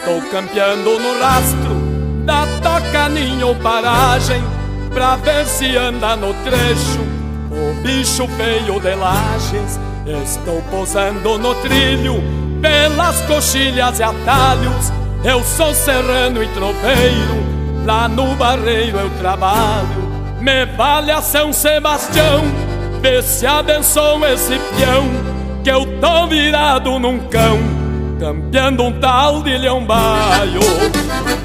Estou campeando no rastro da toca ninho paragem Pra ver se anda no trecho o bicho feio de lajes. Estou posando no trilho pelas coxilhas e atalhos. Eu sou serrano e tropeiro, lá no barreiro eu trabalho. Me vale a São Sebastião, vê se abençoa esse peão Que eu tô virado num cão, campeando um tal de leão baio.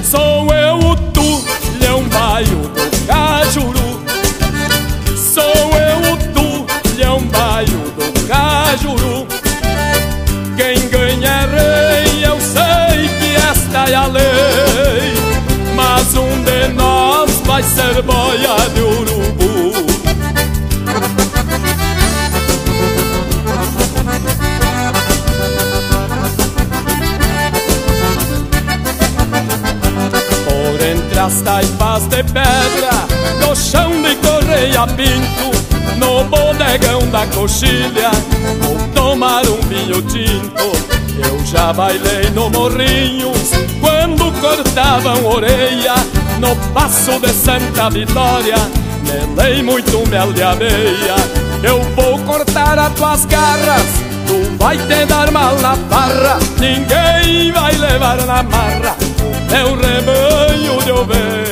Sou eu o tu, leão baio do Cajuru. Sou eu o tu, leão baio do Cajuru. Quem ganha é rei, eu sei que esta é a lei. Mas um de nós vai ser Por entre as taipas de pedra No chão de correia pinto No bodegão da coxilha Vou tomar um vinho tinto. Eu já bailei no Morrinhos Quando cortavam orelha No passo de Santa Vitória Melei muito mel de abeia. Eu vou cortar as tuas garras Tu vai te dar mal na barra Ninguém vai levar na marra O meu rebanho de oveia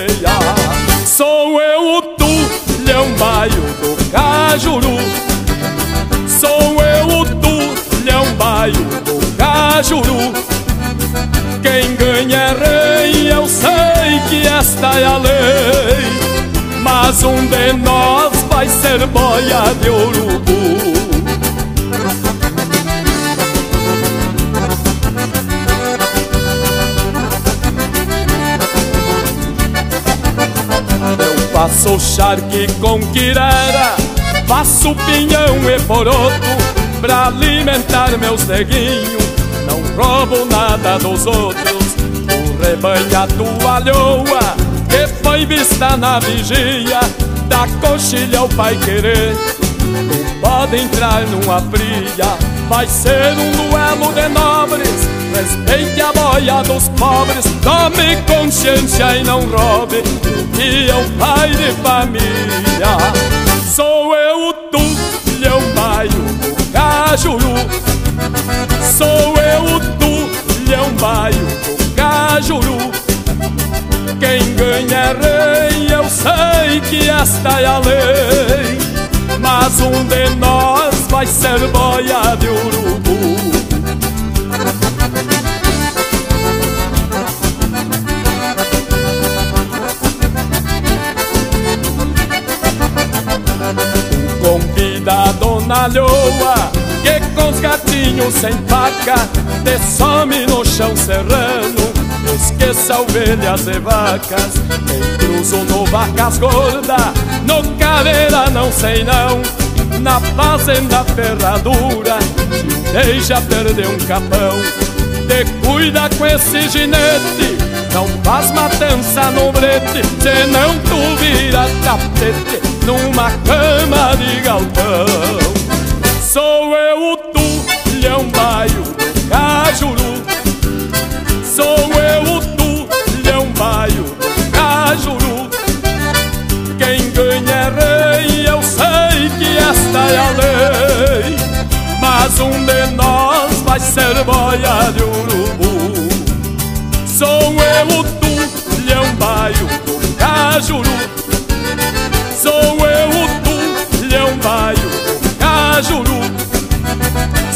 Sou eu o tu, leão baio do Cajuru. Sou eu o tu, leão baio do Cajuru. Quem ganha é rei, eu sei que esta é a lei. Mas um de nós vai ser boia de urubu Faço charque com quirera Faço pinhão e poroto Pra alimentar meus neguinhos. Não roubo nada dos outros O rebanho a toalhoa Que foi vista na vigia Da coxilha ao pai querer. Não pode entrar numa fria Vai ser um duelo de nobres Respeite a boia dos pobres Tome consciência e não roube Que é um pai de família. Sou eu o tu, leão baio do Cajuru. Sou eu o tu, leão baio do Cajuru. Quem ganha é rei, eu sei que esta é a lei. Mas um de nós vai ser boia de urubu a dona Lhoa Que com os gatinhos sem faca Te some no chão serrano Esqueça ovelhas e vacas Quem cruzo no vacas gorda No caveira não sei não Na fazenda ferradura Te deixa perder um capão Te cuida com esse ginete Não faz matança no brete Senão tu vira tapete numa cama de galpão. Sou eu o tu, leão baio do Cajuru. Sou eu o tu, leão baio do Cajuru. Quem ganha é rei, eu sei que esta é a lei. Mas um de nós vai ser boia de urubu. Sou eu o tu, leão baio do Cajuru.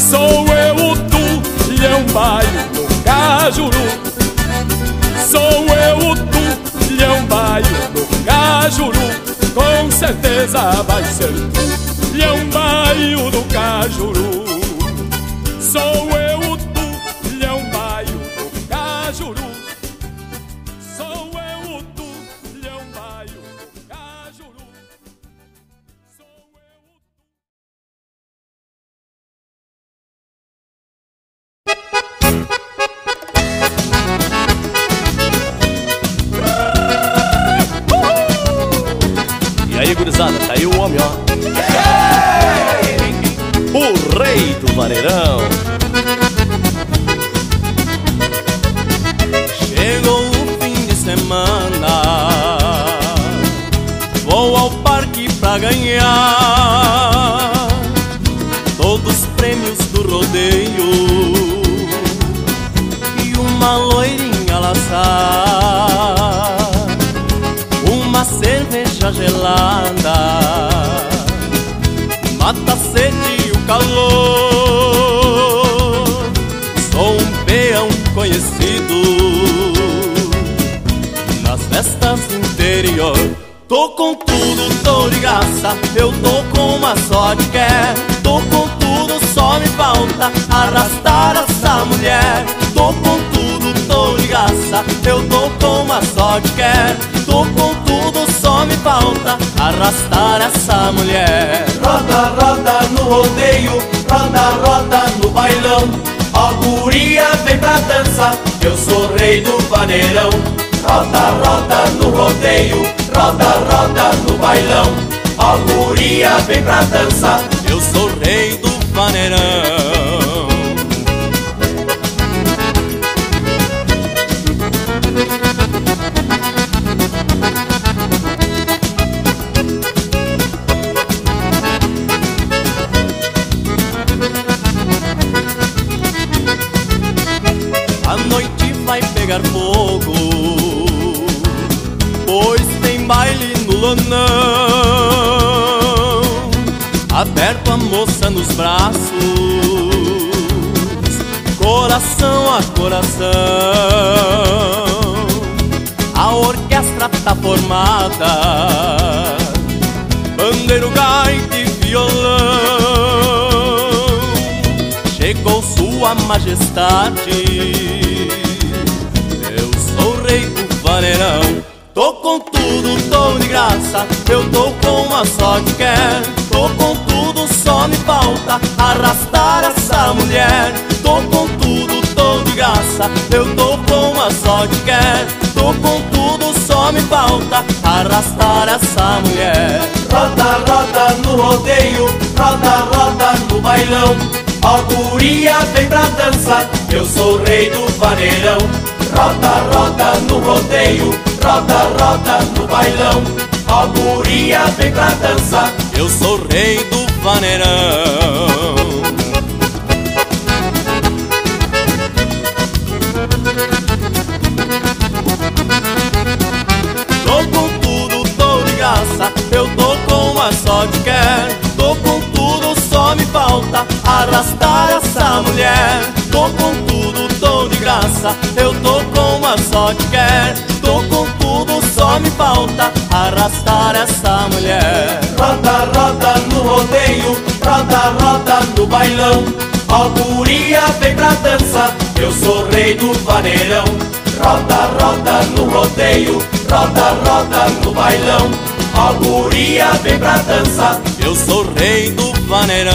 Sou eu o tu, leão baio do Cajuru Sou eu o tu, leão baio do Cajuru Com certeza vai ser tu, leão baio do Cajuru Sou rodeio Roda, roda no bailão. Ó guria, vem pra dança Eu sou rei do vaneirão. A noite vai pegar fogo lonão Aperto a moça nos braços Coração a coração. A orquestra tá formada Bandeiro, gaita e violão. Chegou sua majestade Eu sou rei do vaneirão Tô com tudo, tô de graça Eu tô com uma sorte que é Tô com tudo, só me falta Arrastar essa mulher. Tô com tudo, tô de graça Eu tô com uma sorte que é Tô com tudo, só me falta Arrastar essa mulher. Roda, roda no rodeio Roda, roda no bailão. Ó guria, vem pra dança Eu sou rei do vaneirão. Roda, roda no rodeio Roda, roda no bailão Ó guria, vem pra dança Eu sou rei do vaneirão. Tô com tudo, tô de graça Eu tô com uma sorte que é. Tô com tudo, só me falta Arrastar essa mulher. Tô com tudo, tô de graça Eu tô com uma sorte que é. com tudo, me falta Arrastar essa mulher. Roda, roda no rodeio Roda, roda no bailão. Ó guria, vem pra dança Eu sou rei do vaneirão Roda, roda no rodeio Roda, roda no bailão. Ó guria, vem pra dança Eu sou rei do vaneirão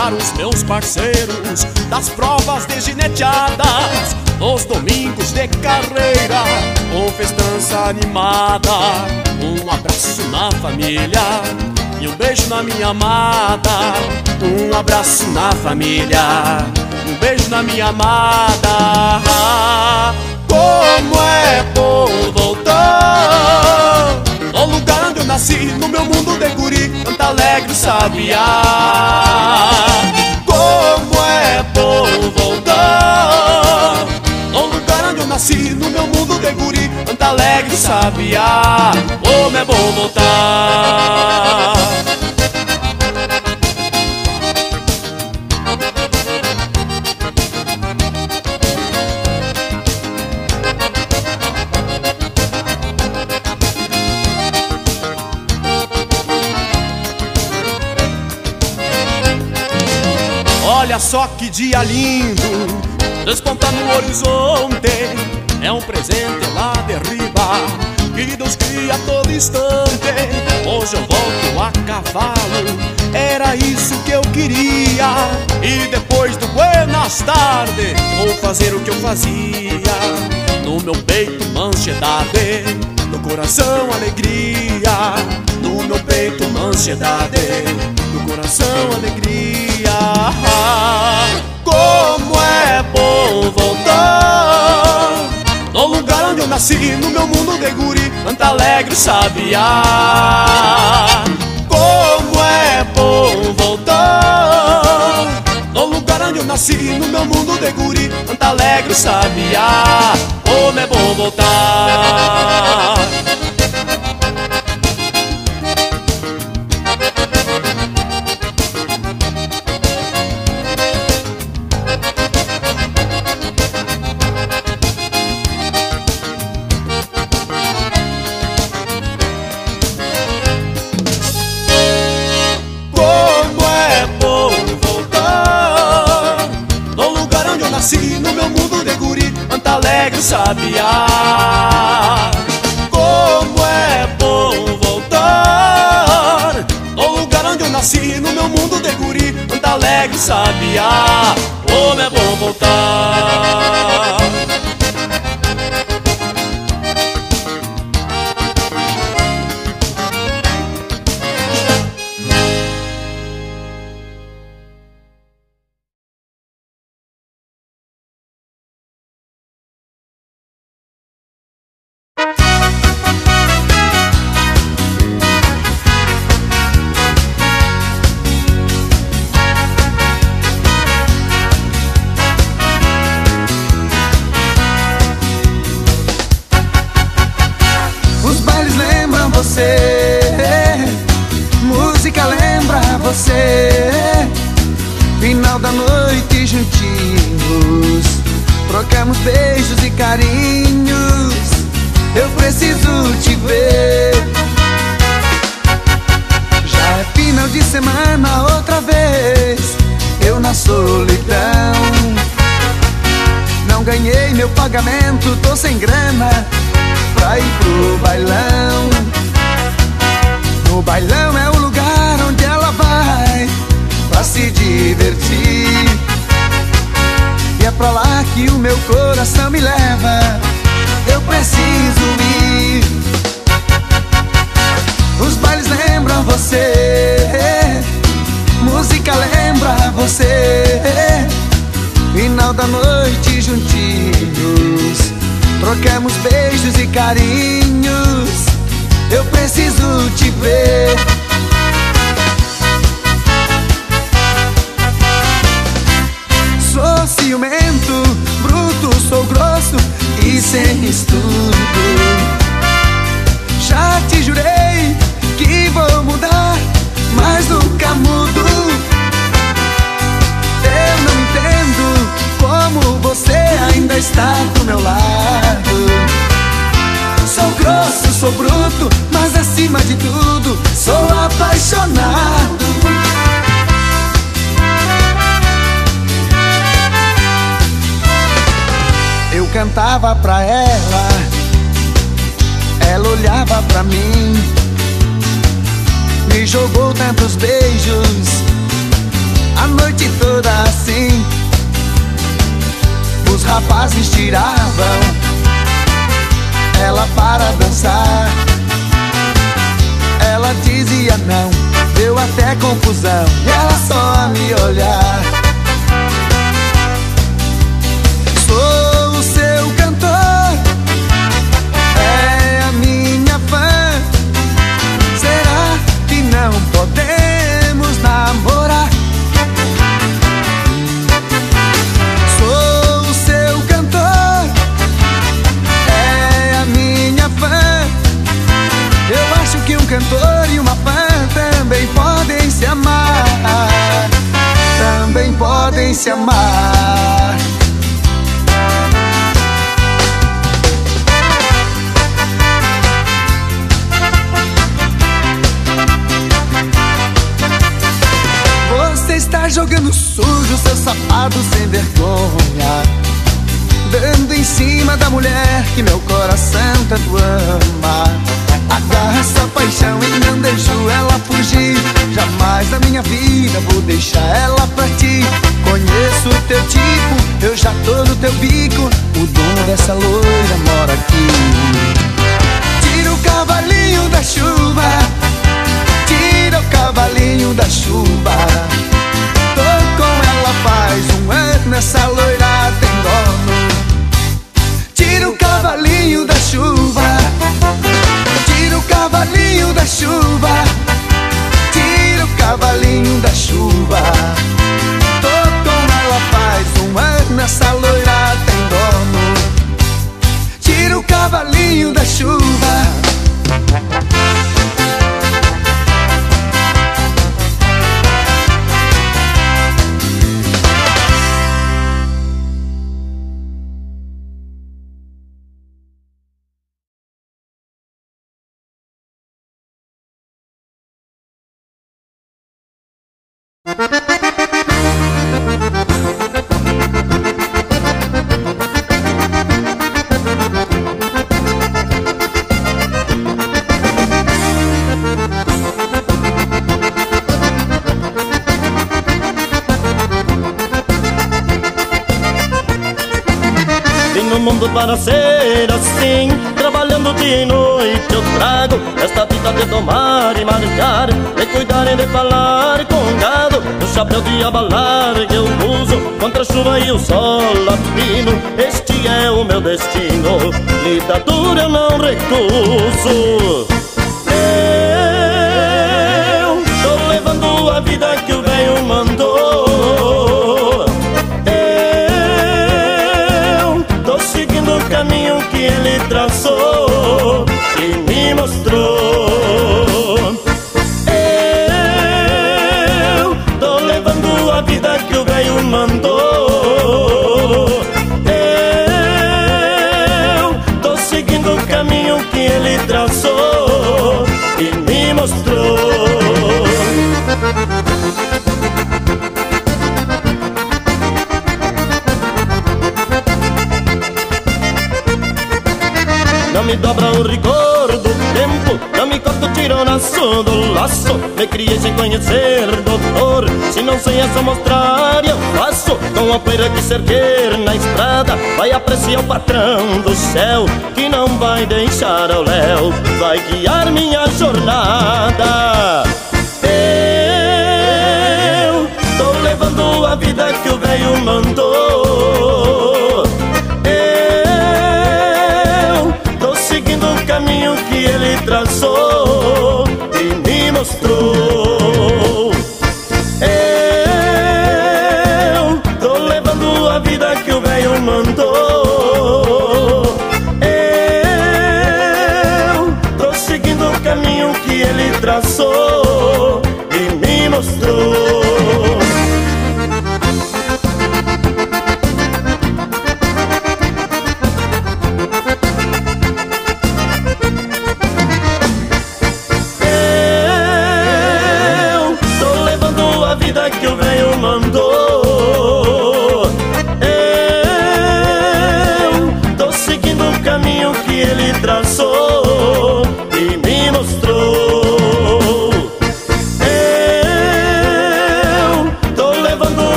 Encontrar os meus parceiros das provas de gineteadas Nos domingos de carreira, com festança animada. Um abraço na família e um beijo na minha amada. Um abraço na família Um beijo na minha amada. Como é bom voltar! Ao lugar onde eu nasci No meu mundo de guri Canta alegre sabiá Canta alegre o sabiá. Como é bom voltar Olha só que dia lindo despontar no horizonte. É um presente lá que Deus cria a todo instante. Hoje eu volto a cavalo, era isso que eu queria. E depois do Buenas tardes, vou fazer o que eu fazia. No meu peito, manchedade, no coração, alegria. No meu peito, manchedade, no coração, alegria. Como é bom voltar nasci, no meu mundo de guri Canta alegre sabiá Como é bom voltar No lugar onde eu nasci, no meu mundo de guri Canta alegre sabiá Como é bom voltar sabiá. coração me leva Eu preciso ir. Os bailes lembram você Música lembra você Final da noite juntinhos. Troquemos beijos e carinhos Eu preciso te ver. do meu lado. Sou grosso, sou bruto, mas acima de tudo sou apaixonado. Eu cantava pra ela, ela olhava pra mim, me jogou tantos beijos a noite toda assim os rapazes tiravam ela para dançar. Ela dizia não, deu até confusão, e ela só a me olhar. sem se amar. Você está jogando sujo seu sapato sem vergonha. Dando em cima da mulher que meu coração tanto ama. Agarra essa paixão e não deixo ela fugir. Jamais na minha vida vou deixar ela partir. Conheço o teu tipo, eu já tô no teu bico. O dono dessa loira mora aqui. Tira o cavalinho da chuva Tira o cavalinho da chuva. Tô com ela faz um ano, essa loira tem dono. Tira o cavalinho da chuva Tira o cavalinho da chuva. Tira o cavalinho da chuva. Nessa loira tem dono. Tira o cavalinho da chuva.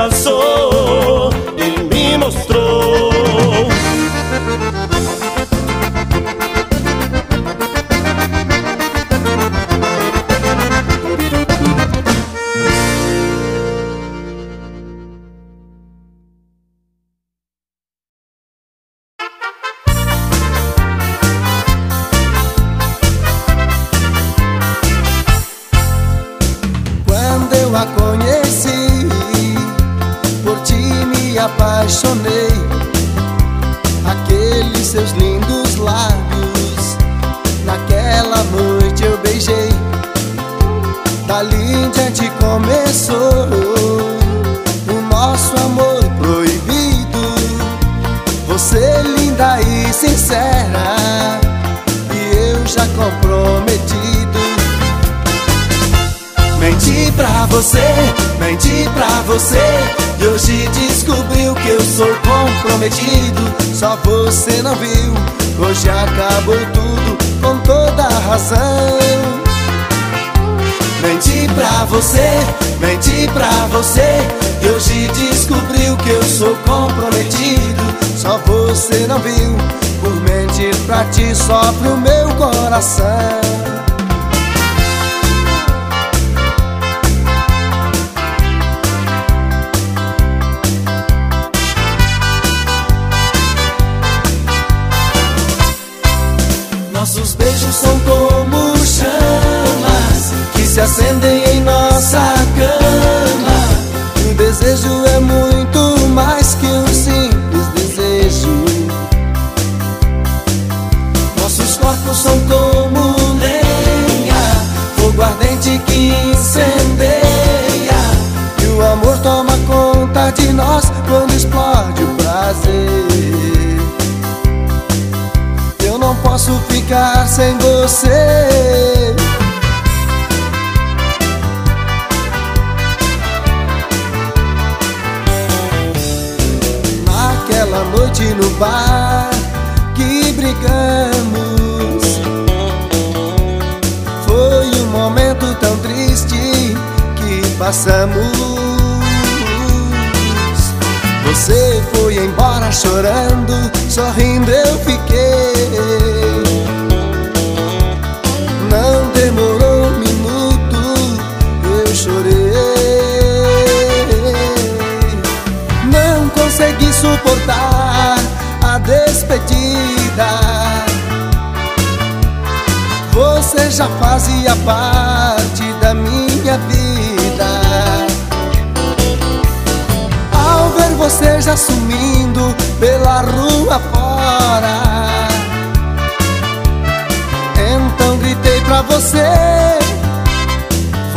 abraçou.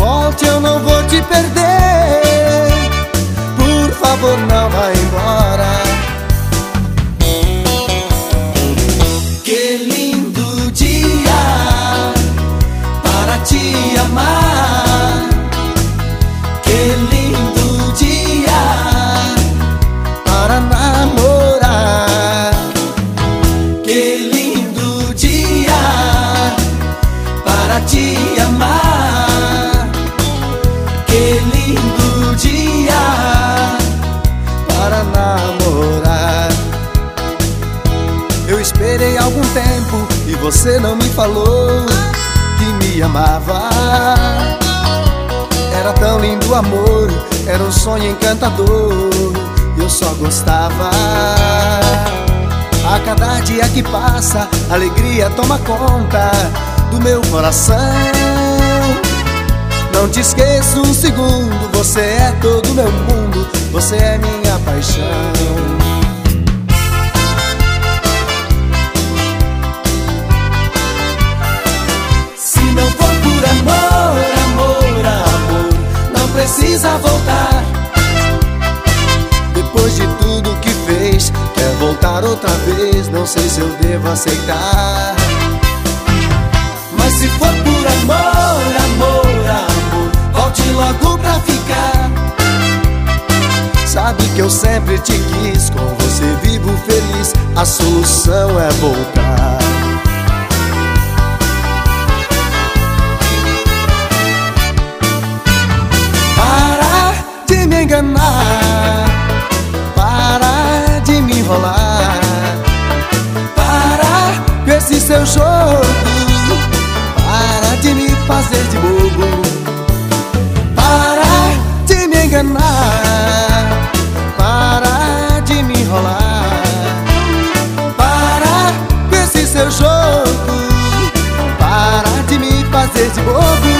Volte, eu não vou te perder. Por favor, não vá embora. Que lindo dia para te amar. Que lindo dia para namorar. Que lindo dia para te amar. Você não me falou que me amava. Era tão lindo o amor, era um sonho encantador. Eu só gostava. A cada dia que passa, alegria toma conta do meu coração. Não te esqueço um segundo, você é todo meu mundo, você é minha paixão. Precisa voltar. Depois de tudo que fez, quer voltar outra vez, não sei se eu devo aceitar. Mas se for por amor, amor, amor Volte logo pra ficar Sabe que eu sempre te quis Com você vivo feliz A solução é voltar enganar. Para de me enrolar. Para com esse seu jogo. De me fazer de bobo. Para de me enganar. Para de me enrolar. Para com esse seu jogo. Para de me fazer de bobo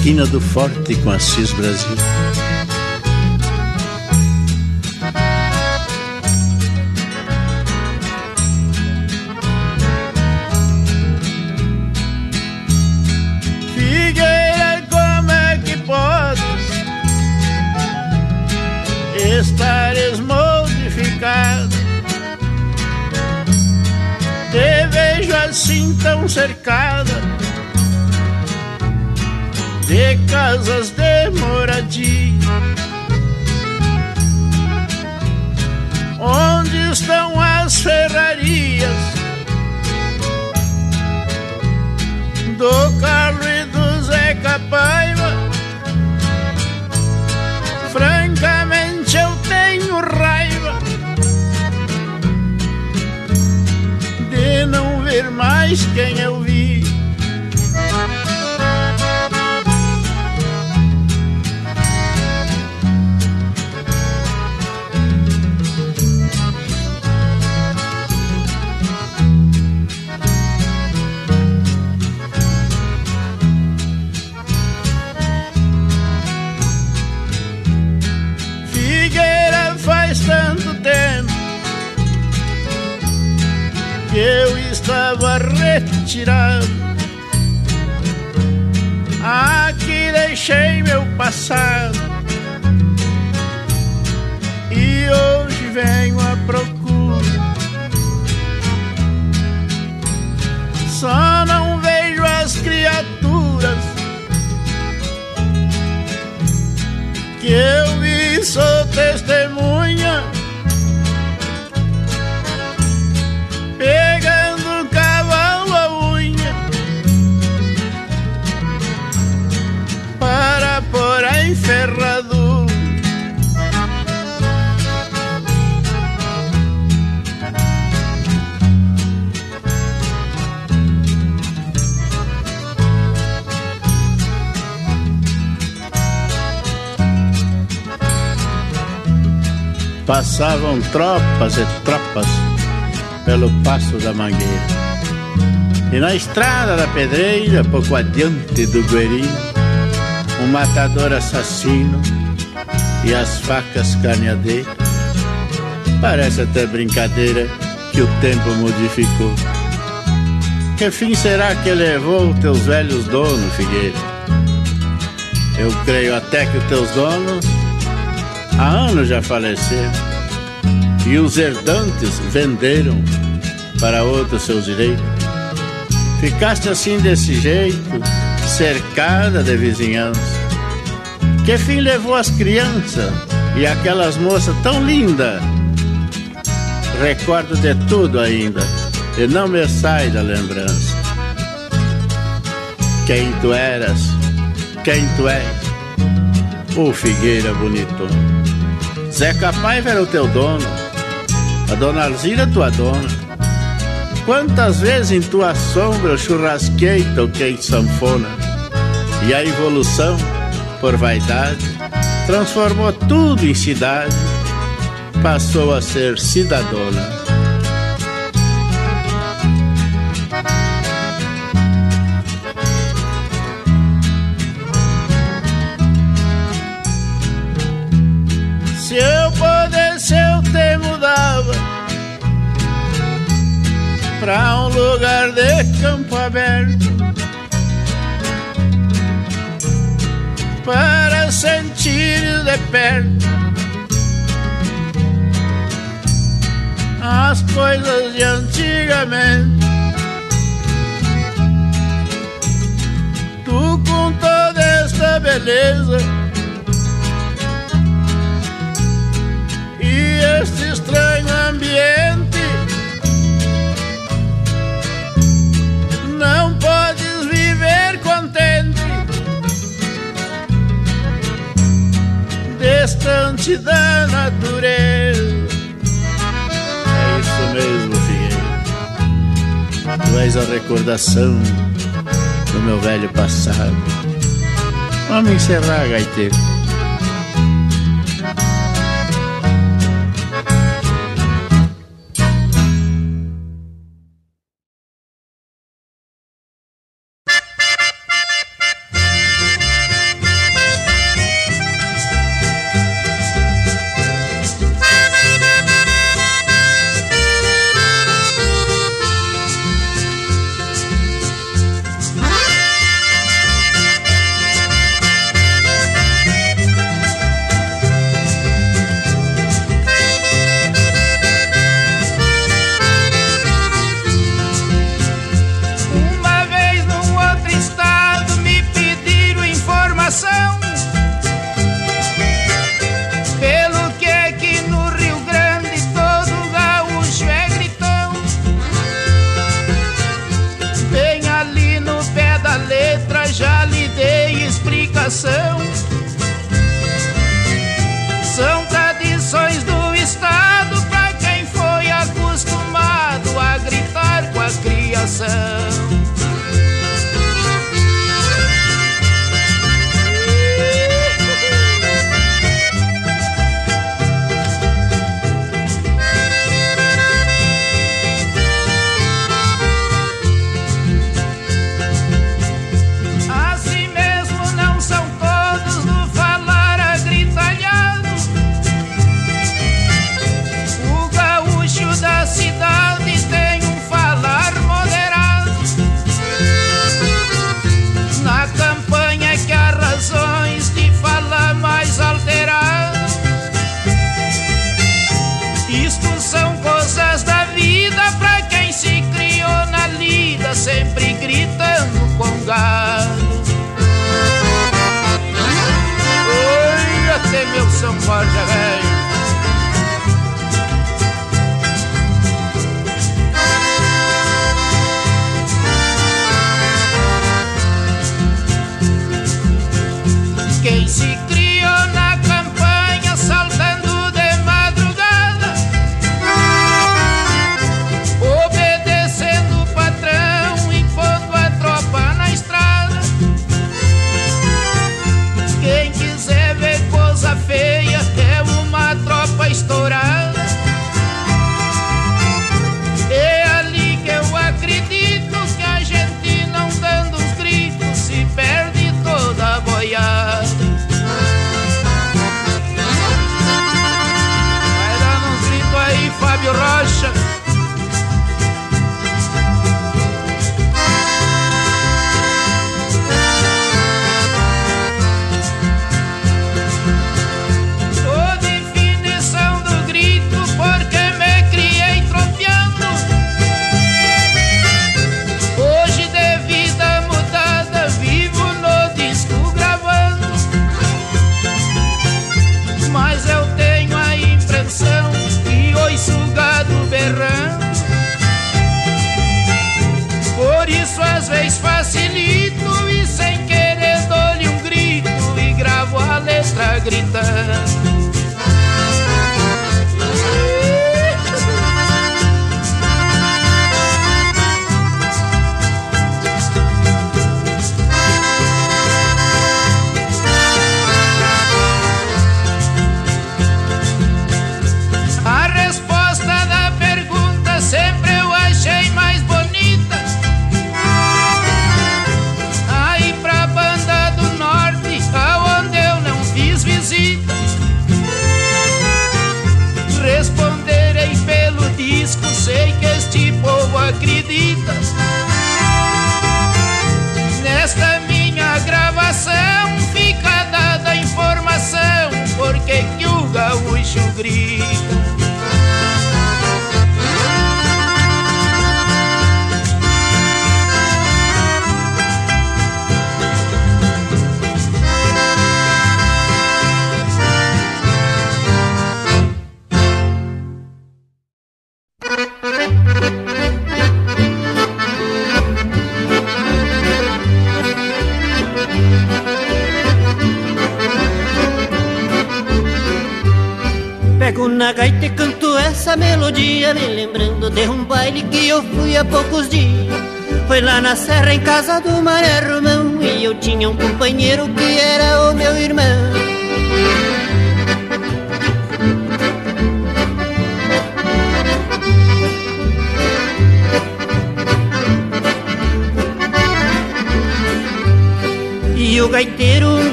esquina do Forte com Assis Brasil. tropas e tropas pelo passo da mangueira. E na estrada da pedreira, pouco adiante do Guerinho, um matador assassino e as facas carneadeiras. Parece até brincadeira que o tempo modificou. Que fim será que levou teus velhos donos, Figueira? Eu creio até que teus donos há anos já faleceram e os herdantes venderam para outros seus direitos. Ficaste assim desse jeito, cercada de vizinhança. Que fim levou as crianças e aquelas moças tão lindas? Recordo de tudo ainda e não me sai da lembrança. Quem tu eras, quem tu és, ô Figueira bonito. Zeca Paiva era o teu dono, a dona Alzira tua dona. Quantas vezes em tua sombra eu churrasquei, toquei sanfona. E a evolução, por vaidade, transformou tudo em cidade, passou a ser cidadona. Pra um lugar de campo aberto para sentir de perto as coisas de antigamente. Tu com toda esta beleza e este estranho da natureza. É isso mesmo, Figueira. Tu és a recordação do meu velho passado. Vamos encerrar, gaiteiro.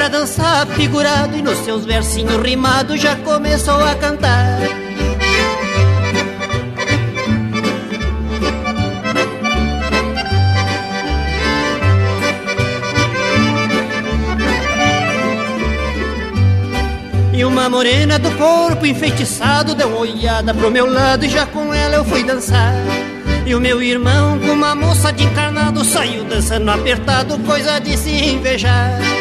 Pra dançar figurado E nos seus versinhos rimados já começou a cantar E uma morena do corpo enfeitiçado Deu uma olhada pro meu lado E já com ela eu fui dançar e o meu irmão, com uma moça de encarnado, saiu dançando apertado, coisa de se invejar.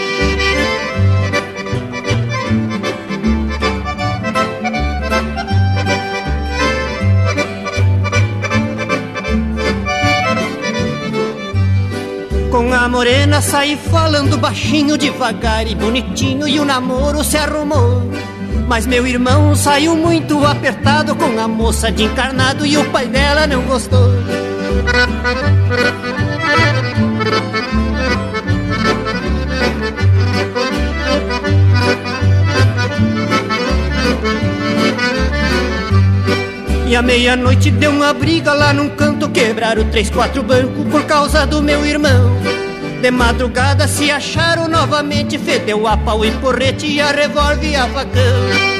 Morena saí falando baixinho, devagar e bonitinho, e o namoro se arrumou. Mas meu irmão saiu muito apertado com a moça de encarnado e o pai dela não gostou. E à meia-noite deu uma briga lá num canto, quebraram três, quatro bancos por causa do meu irmão. De madrugada se acharam novamente Fedeu a pau e porrete e a revólver e a facão.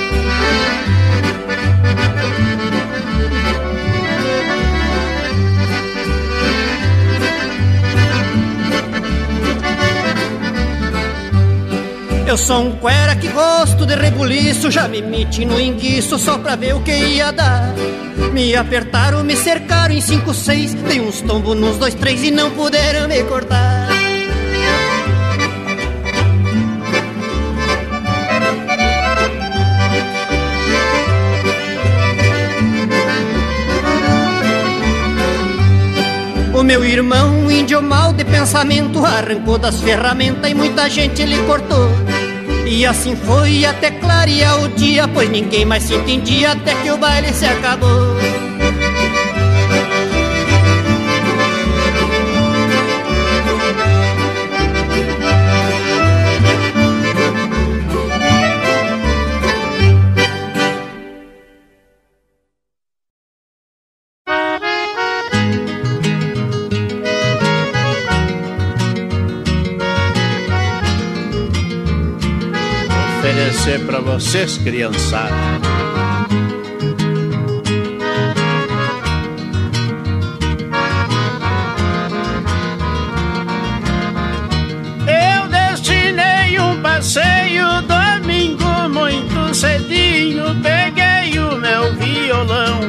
Eu sou um cuera que gosto de rebuliço Já me meti no enguiço só pra ver o que ia dar. Me apertaram, me cercaram em cinco, seis Dei uns tombos nos dois, três e não puderam me cortar meu irmão, índio mal de pensamento, arrancou das ferramentas e muita gente lhe cortou. E assim foi até clarear o dia, pois ninguém mais se entendia até que o baile se acabou. Vocês, criançada. Eu destinei um passeio domingo muito cedinho. Peguei o meu violão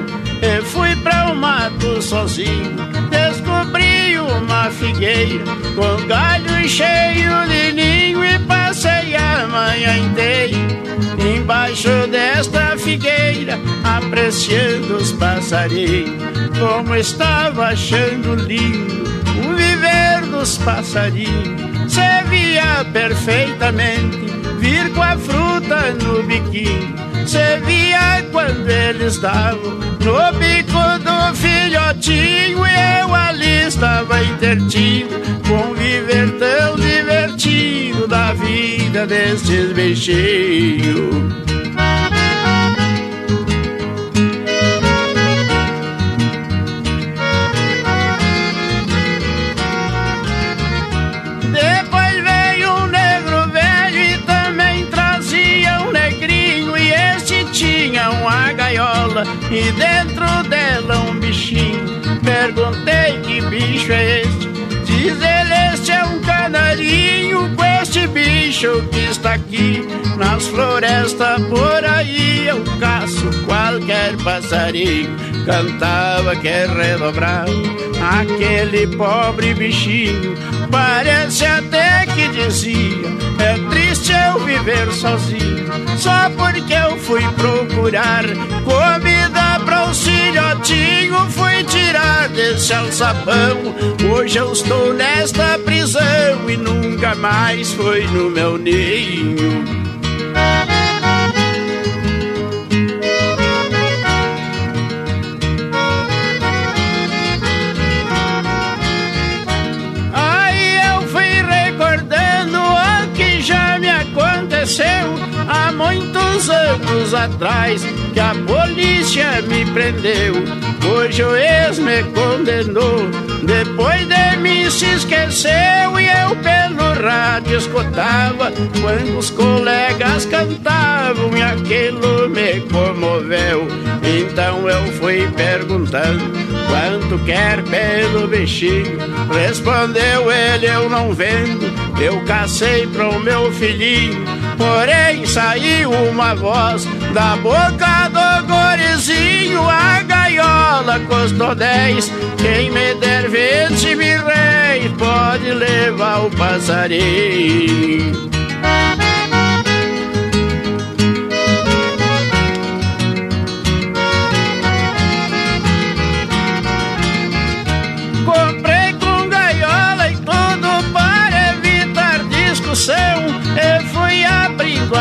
e fui para o mato sozinho. Descobri uma figueira com galho cheio de ninho e manhã inteira debaixo desta figueira, apreciando os passarinhos, como estava achando lindo o viver dos passarinhos. Se via perfeitamente vir com a fruta no biquinho. Se via quando eles davam no bico do filhotinho. Eu ali estava intertido com viver tão divertido da vida destes bichinhos. Depois veio um negro velho e também trazia um negrinho. E este tinha uma gaiola e dentro dela um bichinho. Perguntei que bicho é este? Diz ele, este é um canarinho com este bicho que está aqui nas florestas por aí. Eu caço qualquer passarinho, cantava que redobrava aquele pobre bichinho. Parece até que dizia: É triste eu viver sozinho, só porque eu fui procurar comida para o filhotinho. Fui tirar desse alçapão. Hoje eu estou nesta prisão e nunca mais foi no meu ninho. Aí eu fui recordando o que já me aconteceu há muitos anos atrás que a polícia me prendeu. Hoje o ex me condenou. Depois de mim se esqueceu e eu pelo rádio escutava quando os colegas cantavam e aquilo me comoveu. Então eu fui perguntando quanto quer pelo bichinho. Respondeu ele, eu não vendo. Eu cacei pro meu filhinho. Porém saiu uma voz da boca do gorizinho. A gaiola custou dez. Quem me der vinte mil réis pode levar o passarinho.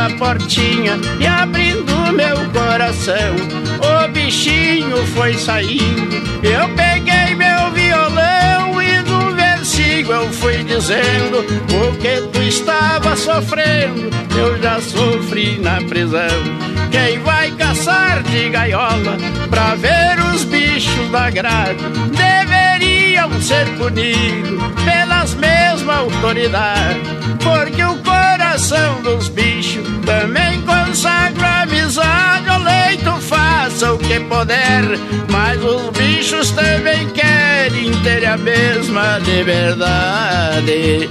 A portinha e abrindo meu coração. O bichinho foi saindo. Eu peguei meu violão e no versículo eu fui dizendo o que tu estava sofrendo. Eu já sofri na prisão. Quem vai caçar de gaiola pra ver os bichos da grade deveriam ser punidos pelas mesmas autoridades. Porque o coração dos bichos também consagra amizade. O leito faça o que puder, mas os bichos também querem ter a mesma liberdade.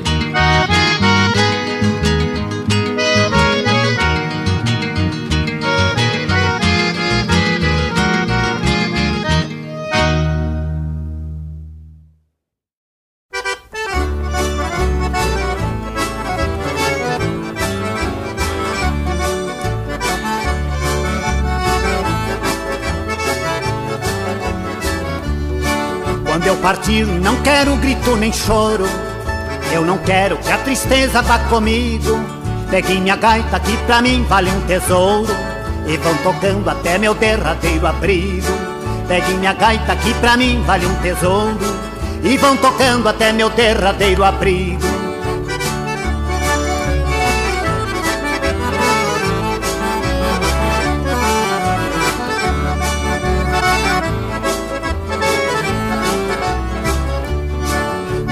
Partir, não quero grito nem choro. Eu não quero que a tristeza vá comigo. Peguei minha gaita que pra mim vale um tesouro. E vão tocando até meu derradeiro abrigo. Peguei minha gaita que pra mim vale um tesouro. E vão tocando até meu derradeiro abrigo.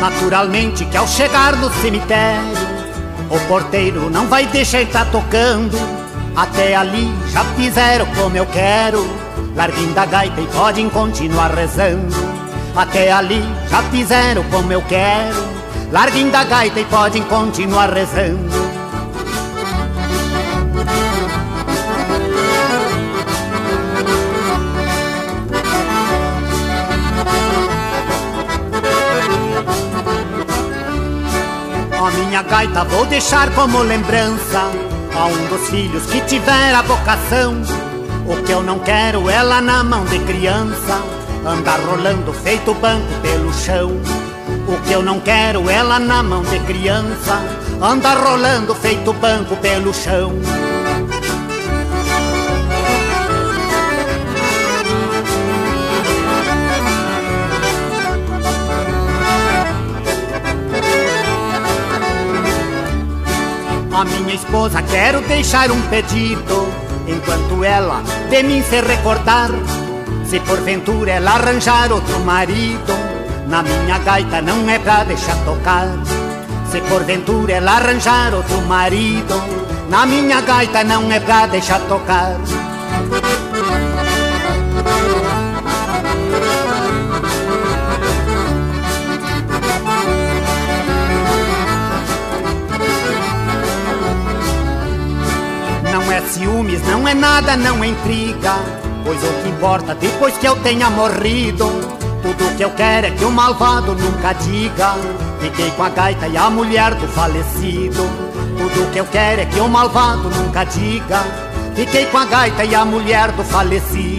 Naturalmente que ao chegar no cemitério O porteiro não vai deixar estar tocando. Até ali já fizeram como eu quero. Larguem a gaita e podem continuar rezando. Até ali já fizeram como eu quero. Larguem a gaita e podem continuar rezando minha gaita vou deixar como lembrança a um dos filhos que tiver a vocação. O que eu não quero é lá na mão de criança, andar rolando feito banco pelo chão. O que eu não quero é lá na mão de criança, andar rolando feito banco pelo chão. Minha esposa quero deixar um pedido. Enquanto ela de mim se recordar Se porventura ela arranjar outro marido Na minha gaita não é pra deixar tocar. Se porventura ela arranjar outro marido Na minha gaita não é pra deixar tocar ciúmes, não é nada, não é intriga. Pois o que importa depois que eu tenha morrido Tudo que eu quero é que o malvado nunca diga. Fiquei com a gaita e a mulher do falecido. Tudo que eu quero é que o malvado nunca diga. Fiquei com a gaita e a mulher do falecido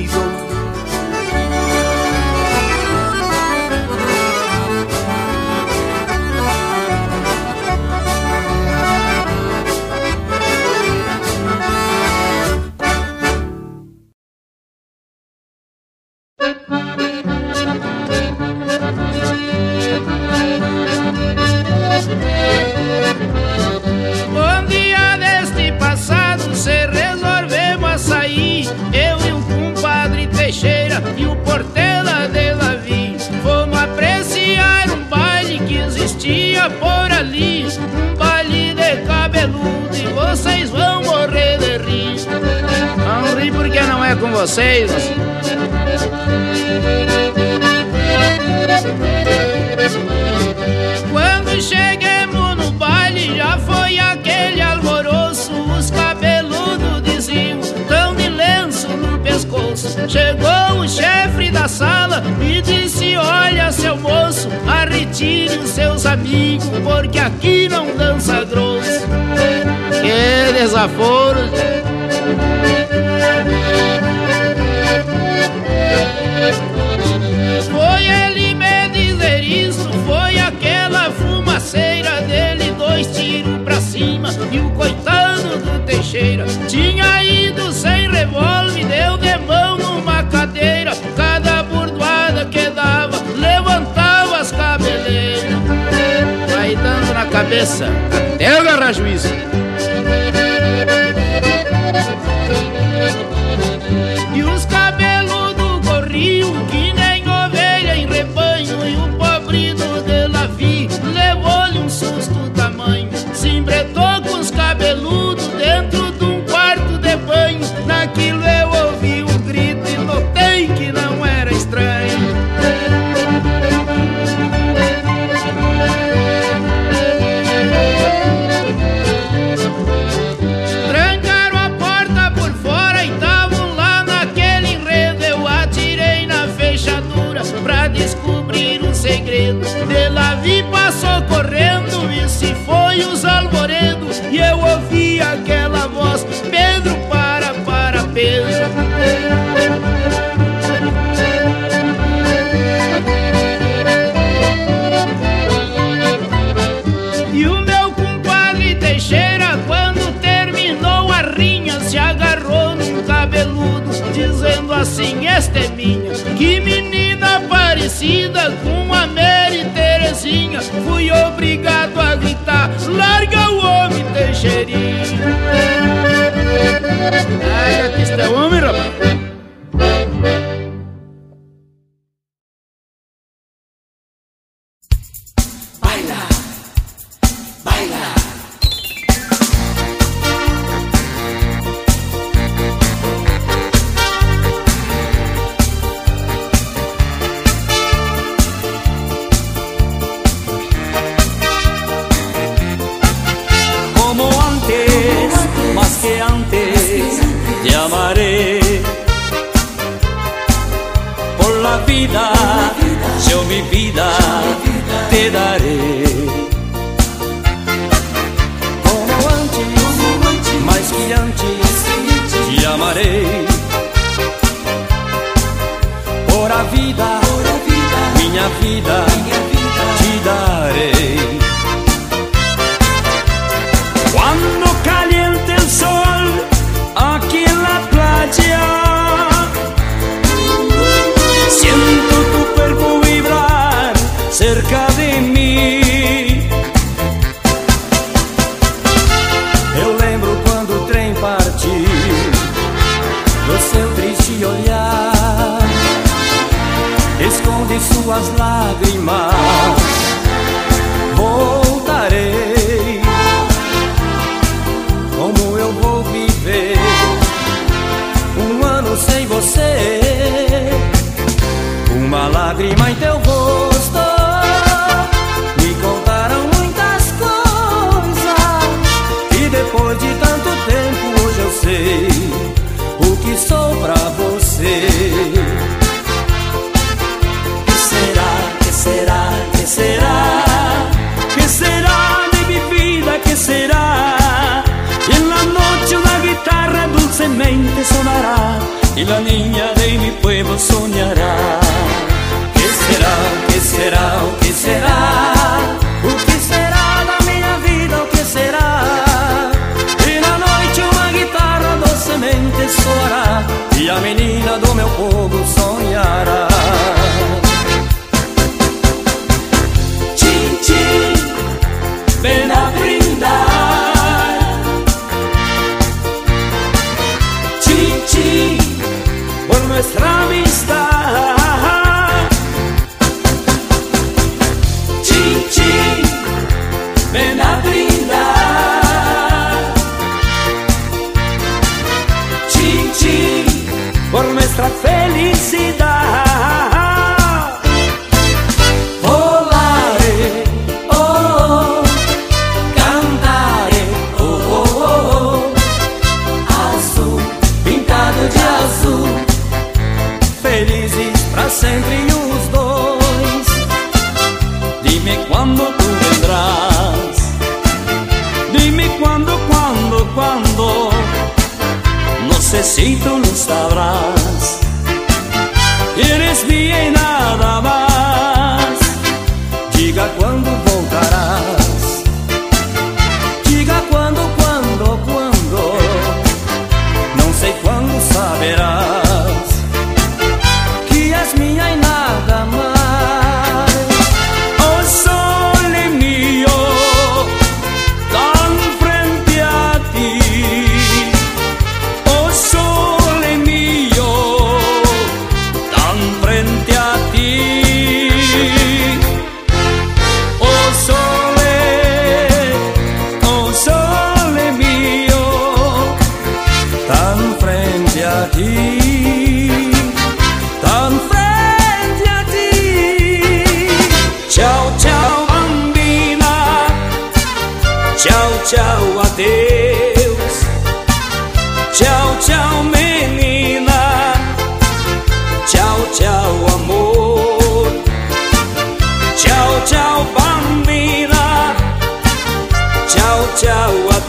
Cheguemos no baile já foi aquele alvoroço Os cabeludos diziam tão de lenço no pescoço. Chegou o chefe da sala e disse olha seu moço Arretire os seus amigos porque aqui não dança grosso. Que desaforo Foi dois tiros pra cima e o coitado do Teixeira. Tinha ido sem revólver, deu de mão numa cadeira, cada burdoada que dava levantava as cabeleiras, vai dando na cabeça até agarrar juízo. É minha. Que menina parecida com a Mary Terezinha. Fui obrigado a gritar: Larga o homem, Teixeirinha. Larga que este é homem, rapaz. Cerca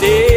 day.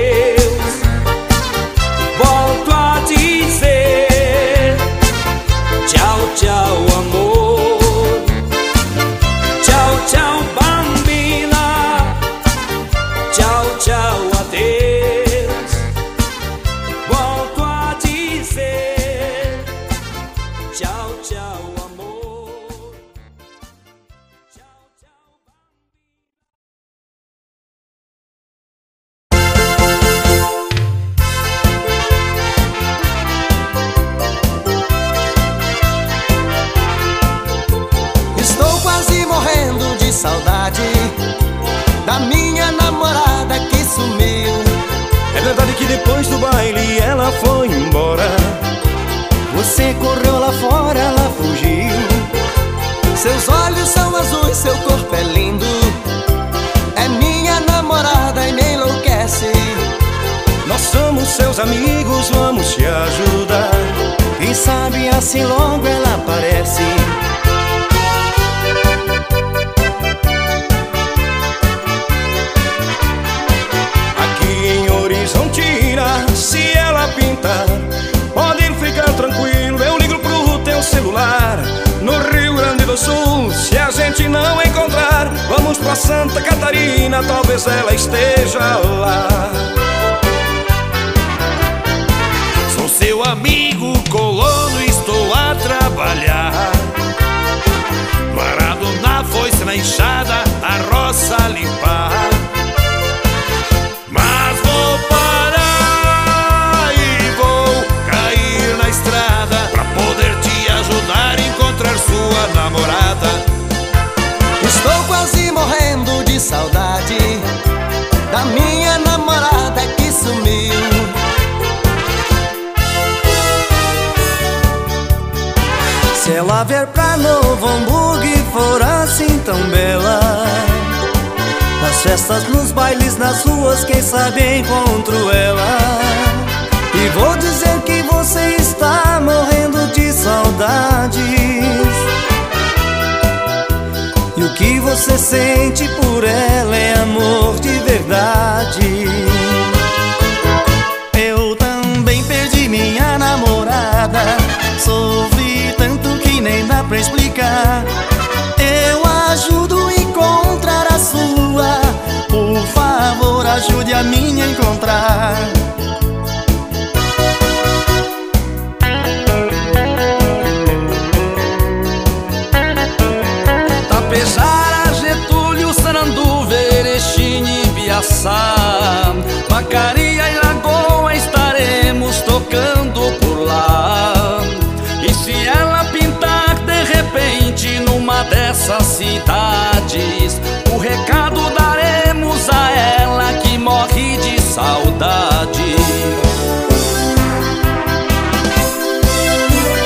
Dessas cidades. O recado daremos a ela que morre de saudade.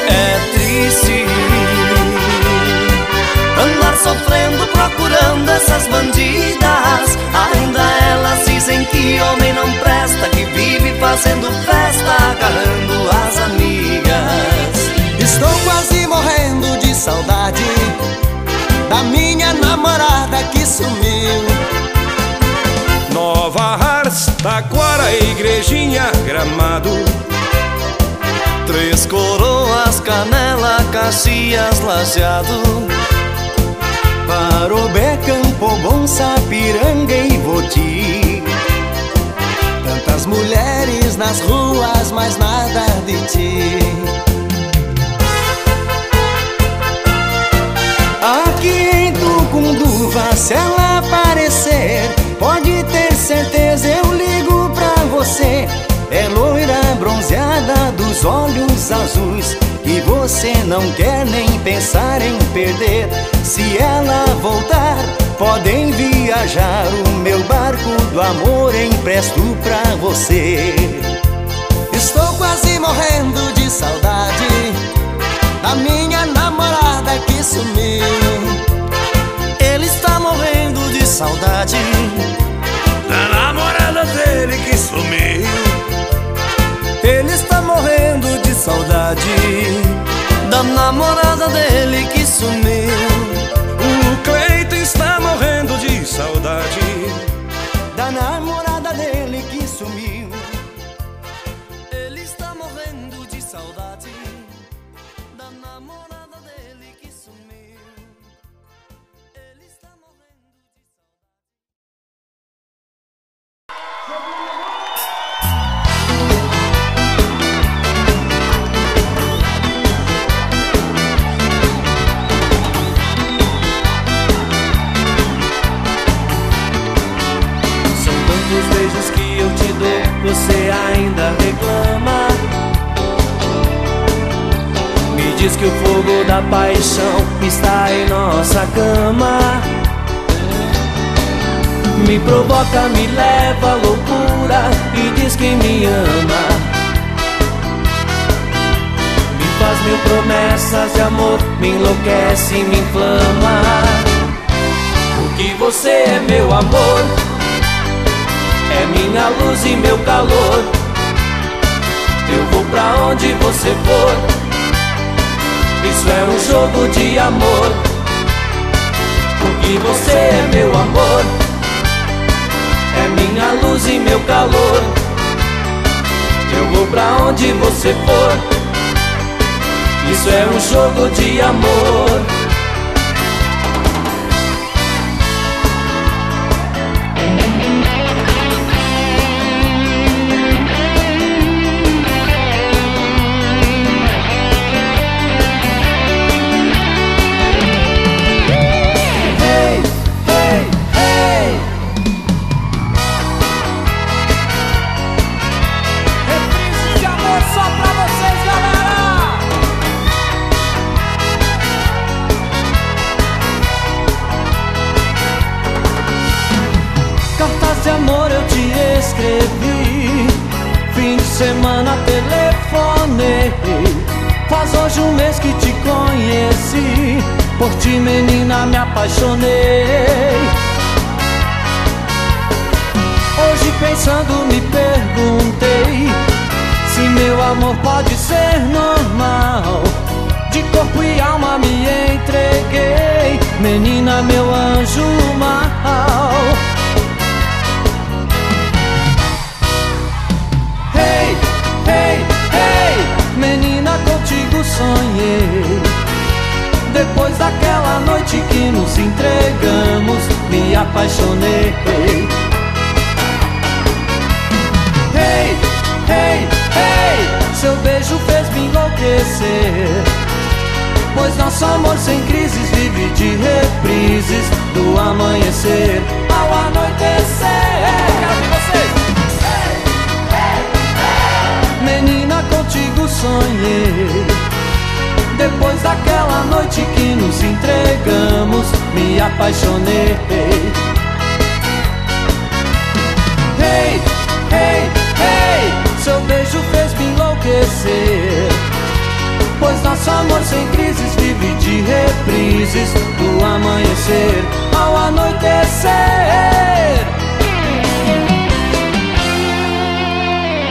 É triste Andar sofrendo procurando essas bandidas. Ainda elas dizem que homem não presta Que vive fazendo festa agarrando as amigas. Estou quase morrendo de saudade namorada que sumiu. Nova Hartz, Taquara, Igrejinha, Gramado. Três coroas, Canela, Caxias, Lajeado Parobé, Campo Bom, Sapiranga e Voti. Tantas mulheres nas ruas, mas nada de ti Se ela aparecer. Pode ter certeza, eu ligo pra você. É loira bronzeada dos olhos azuis Que você não quer nem pensar em perder. Se ela voltar, podem viajar. O meu barco do amor empresto pra você. Estou quase morrendo de saudade Da minha namorada que sumiu saudade. Da namorada dele que sumiu. Ele está morrendo de saudade Da namorada dele que sumiu. O Cleito está morrendo de saudade diz que o fogo da paixão está em nossa cama. Me provoca, me leva à loucura e diz que me ama. Me faz mil promessas de amor, me enlouquece, me inflama. Porque você é meu amor. É minha luz e meu calor. Eu vou pra onde você for. Isso é um jogo de amor. Porque você é meu amor. É minha luz e meu calor. Eu vou pra onde você for. Isso é um jogo de amor. Apaixonei. Hoje pensando me perguntei se meu amor pode ser normal. De corpo e alma me entreguei, menina, meu anjo mal. Hey, hey, hey, menina, contigo sonhei. Depois daquela noite que nos entregamos, me apaixonei. Hey, hey, hey, seu beijo fez me enlouquecer. Pois nosso amor sem crises vive de reprises Do amanhecer ao anoitecer! Menina, contigo sonhei Depois daquela noite que nos entregamos Me apaixonei. Hey, hey, hey Seu beijo fez me enlouquecer. Pois nosso amor sem crises vive de reprises Do amanhecer ao anoitecer.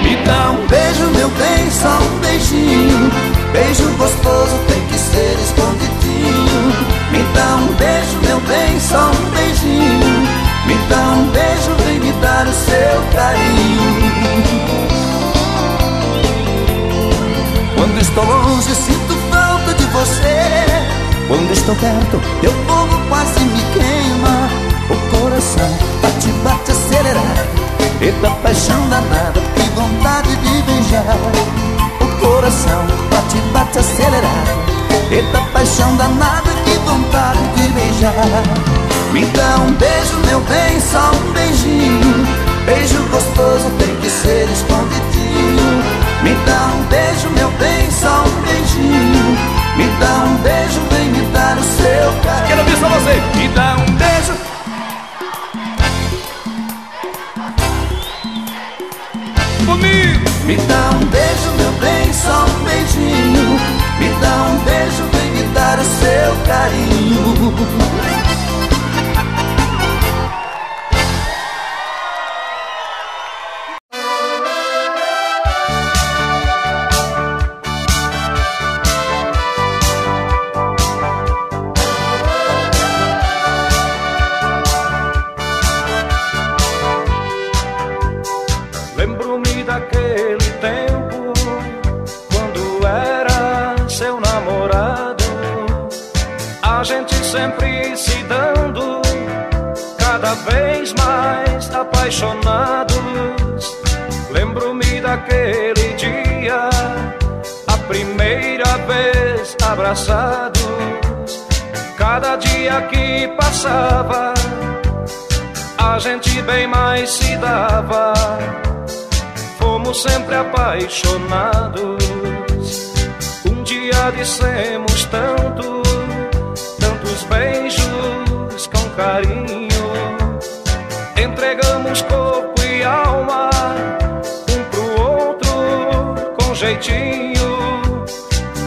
Me dá um beijo, meu bem, só um beijinho Beijo gostoso tem que ser escondidinho. Me dá um beijo, meu bem, só um beijinho. Me dá um beijo, vem me dar o seu carinho. Quando estou longe sinto falta de você. Quando estou perto teu fogo quase me queima. O coração bate, bate acelerado Eita paixão danada, que vontade de beijar coração bate, bate acelerado Eita paixão danada, que vontade de beijar. Me dá um beijo meu bem, só um beijinho. Beijo gostoso tem que ser escondidinho. Me dá um beijo, meu bem, só um beijinho. Me dá um beijo, vem me dar o seu carinho. Quero ver só você. Me dá um beijo. Comigo. Me dá um beijo, bem, só um beijinho. Me dá um beijo, vem me dar o seu carinho sempre apaixonados. Um dia dissemos tanto, tantos beijos com carinho entregamos corpo e alma um pro outro com jeitinho.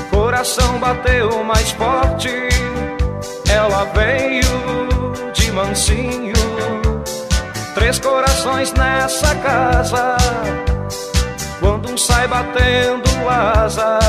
Coração bateu mais forte, ela veio de mansinho. Três corações nessa casa, sai batendo asas,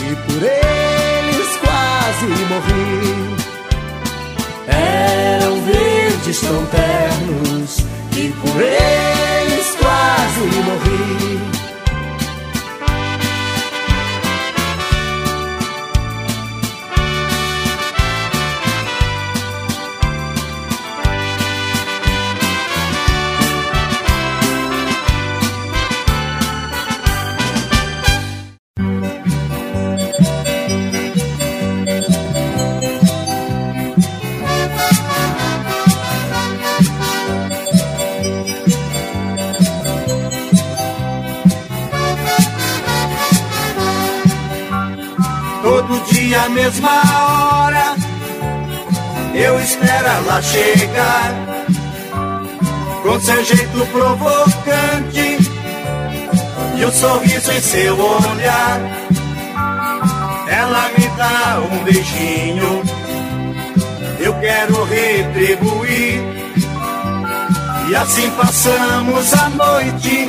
e por eles quase morri. Eram verdes tão ternos e por eles quase morri. e mesma hora eu espero ela chegar com seu jeito provocante e o sorriso em seu olhar. Ela me dá um beijinho, eu quero retribuir. E assim passamos a noite,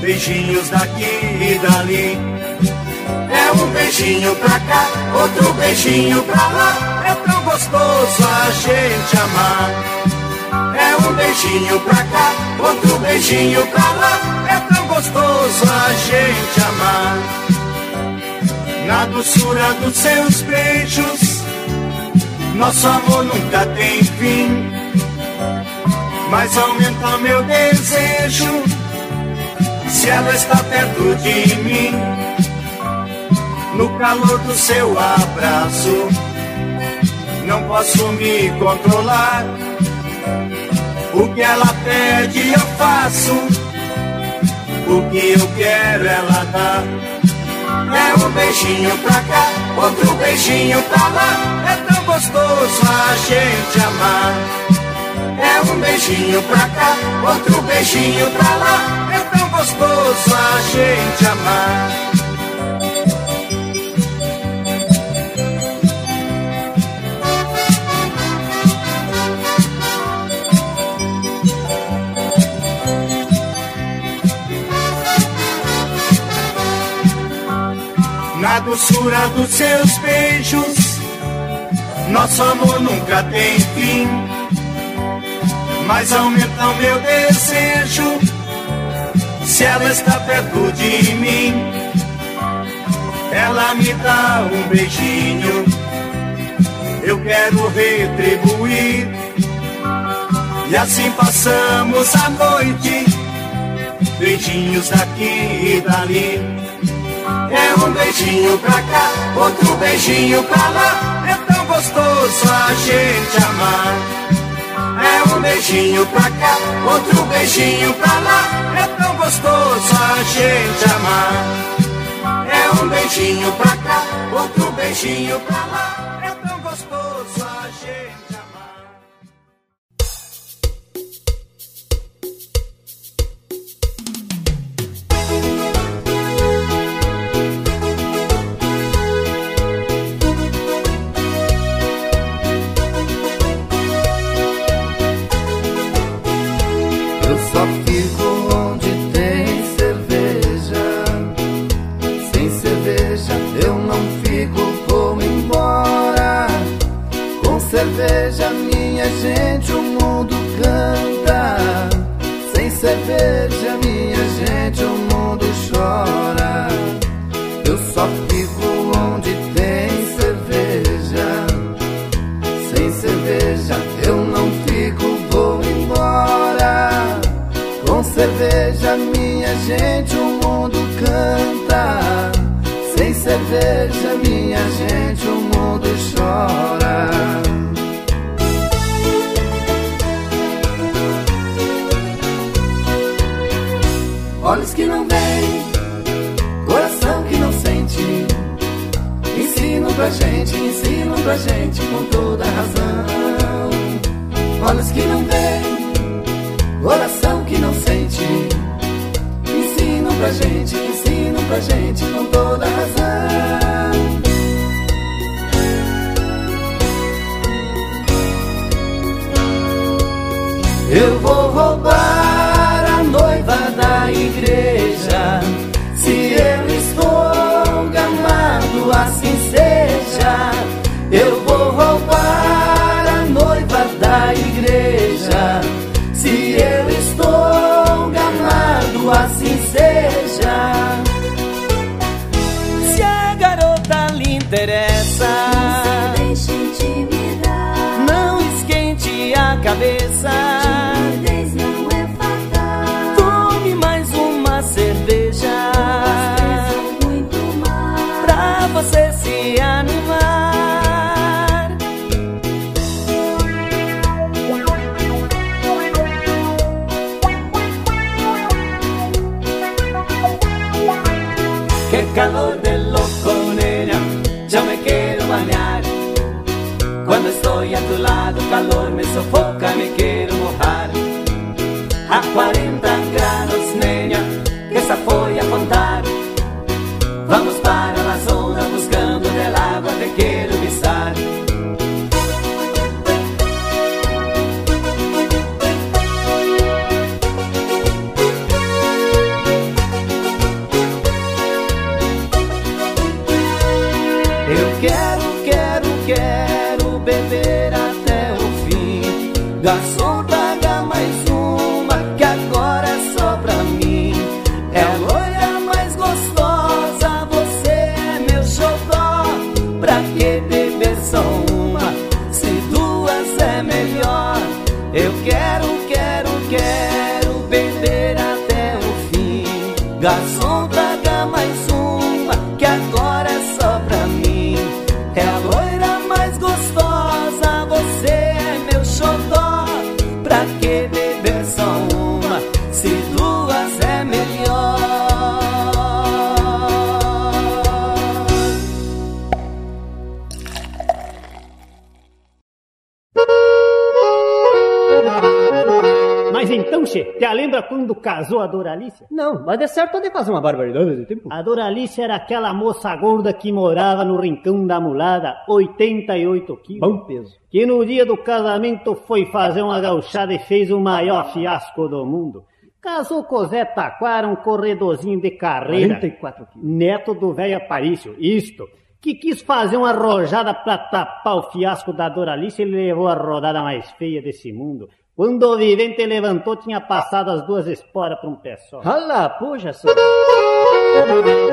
beijinhos daqui e dali. Um beijinho pra cá, outro beijinho pra lá. É tão gostoso a gente amar. É um beijinho pra cá, outro beijinho pra lá. É tão gostoso a gente amar. Na doçura dos seus beijos, nosso amor nunca tem fim. Mas aumenta meu desejo se ela está perto de mim. No calor do seu abraço, não posso me controlar. O que ela pede eu faço, o que eu quero ela dá. É um beijinho pra cá, outro beijinho pra lá. É tão gostoso a gente amar. É um beijinho pra cá, outro beijinho pra lá. É tão gostoso a gente amar. Na doçura dos seus beijos, nosso amor nunca tem fim. Mas aumenta o meu desejo se ela está perto de mim. Ela me dá um beijinho, eu quero retribuir. E assim passamos a noite, beijinhos daqui e dali. É um beijinho pra cá, outro beijinho pra lá. É tão gostoso a gente amar. É um beijinho pra cá, outro beijinho pra lá. É tão gostoso a gente amar. É um beijinho pra cá, outro beijinho pra lá. É gente com toda razão. Me quiero mojar. A 40 grados, nena, que esa foi a contar. Vamos para la zona buscando lembra quando casou a Doralice? Não, mas de certo de fazer uma barbaridade de tempo. A Doralice era aquela moça gorda que morava no rincão da mulada, 88 quilos. Bom peso. Que no dia do casamento foi fazer uma gauchada e fez o maior fiasco do mundo. Casou com o Zé Taquara, um corredorzinho de carreira. 44 quilos. Neto do velho Aparício, isto. Que quis fazer uma rojada pra tapar o fiasco da Doralice e levou a rodada mais feia desse mundo. Quando o vivente levantou, tinha passado as duas esporas pra um pé só. Rala, puxa, só.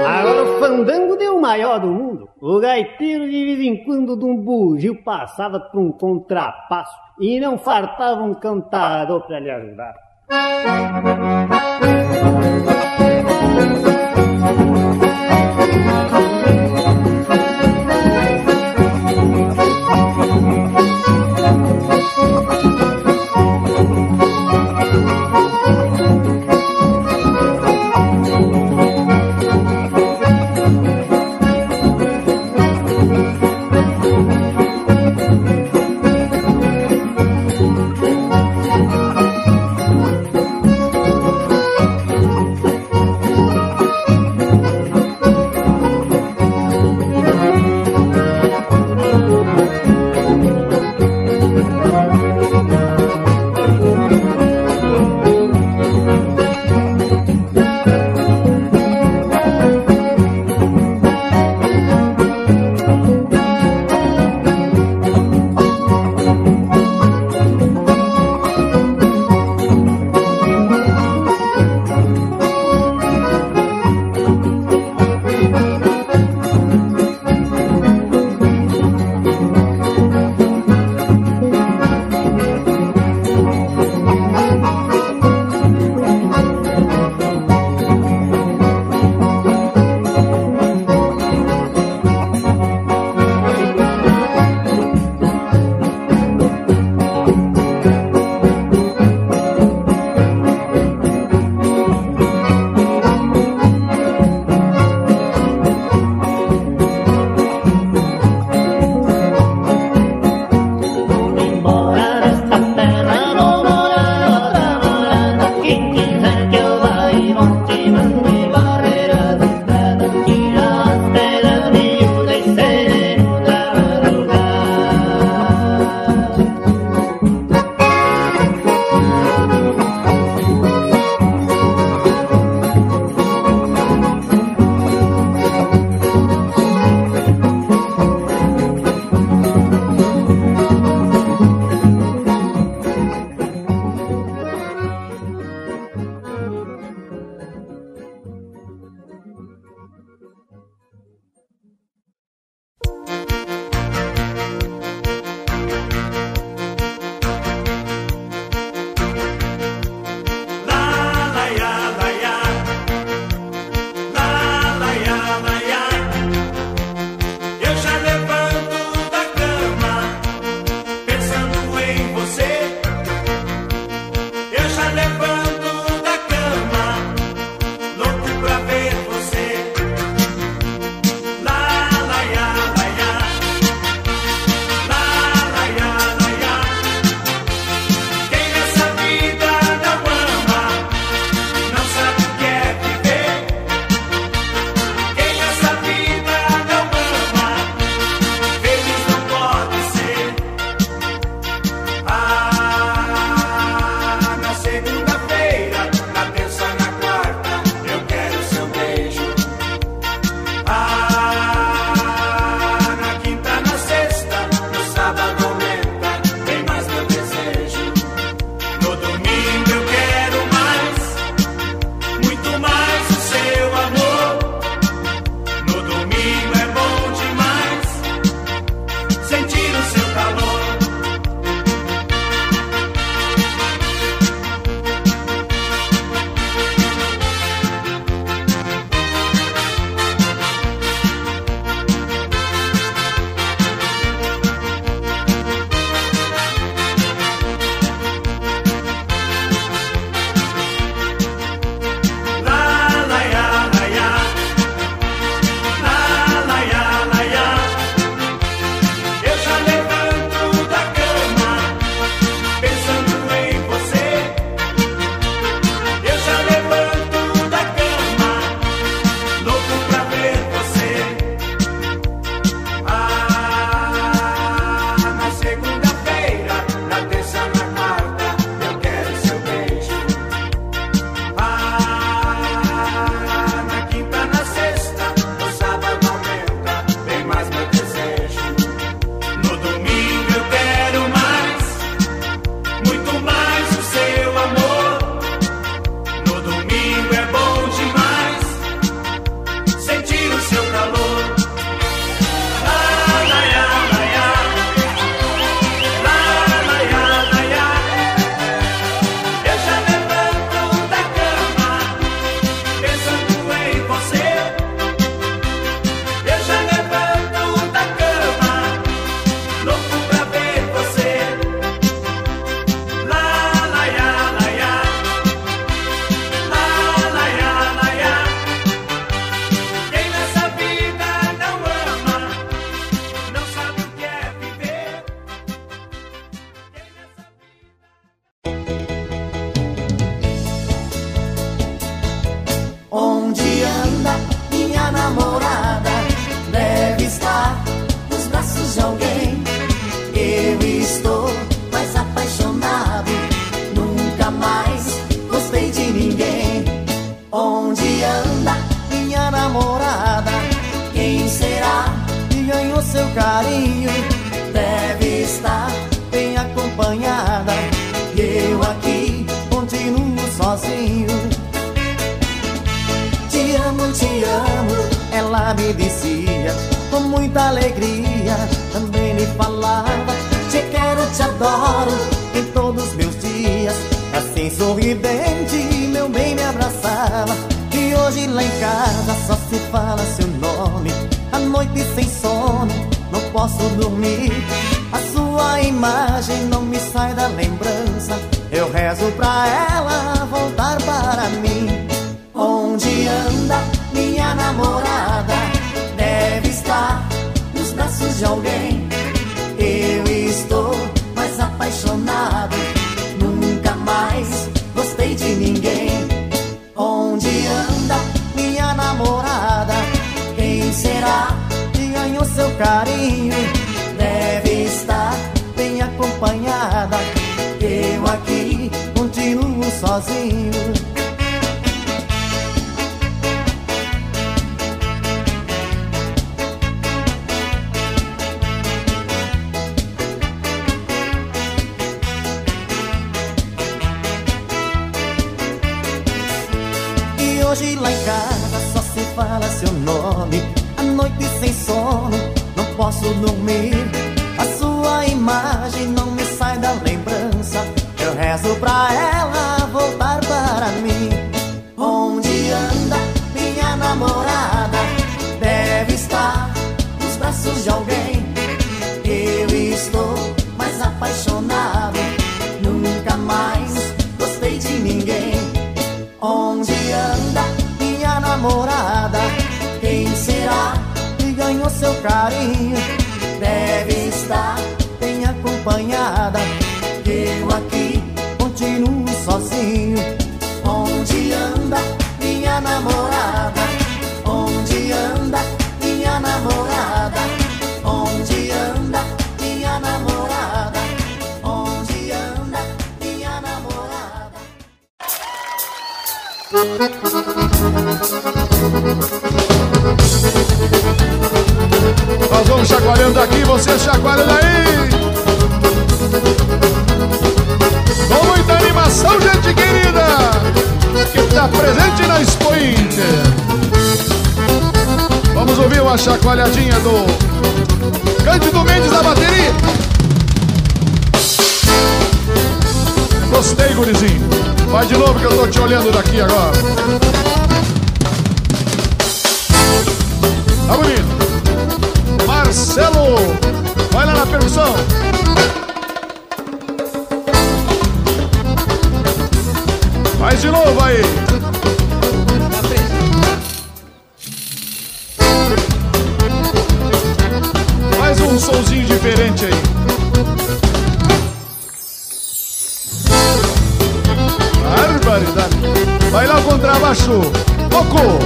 Agora o fandango deu o maior do mundo. O gaiteiro de vez em quando de um bugio passava por um contrapasso e não fartava um cantador pra lhe ajudar. Nós vamos chacoalhando aqui, vocês chacoalham daí. Com muita animação, gente querida, que está presente na Expo Inter. Vamos ouvir uma chacoalhadinha do Cândido Mendes da bateria. Gostei, gurizinho. Vai de novo que eu tô te olhando daqui agora. Tá bonito. Marcelo, vai lá na percussão. Faz de novo aí. Faz um somzinho diferente aí. Lá o contrabaixo. Toco.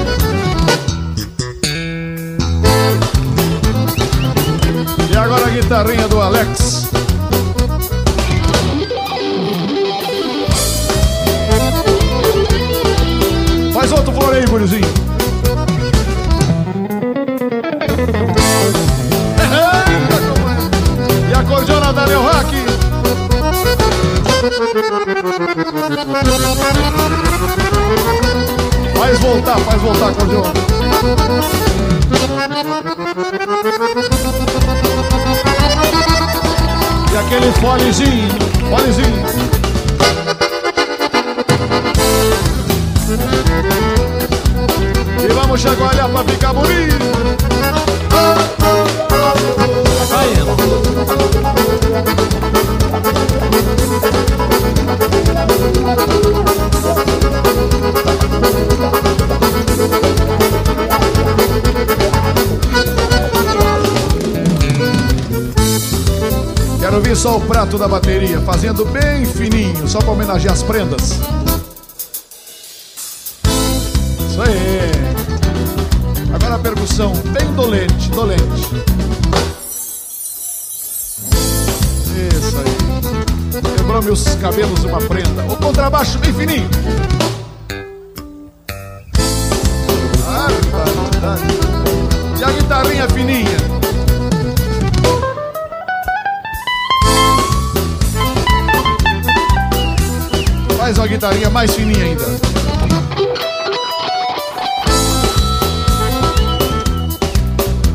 E agora a guitarrinha do Alex. Voltar, faz voltar, cordiona. E aquele fonezinho, fonezinho. E vamos chacoalhar pra ficar bonito. Quero ver só o prato da bateria, fazendo bem fininho, só pra homenagear as prendas. Isso aí. Agora a percussão, bem dolente, dolente. Isso aí. Quebrou meus cabelos uma prenda. O contrabaixo bem fininho. Guitarrinha mais fininha ainda.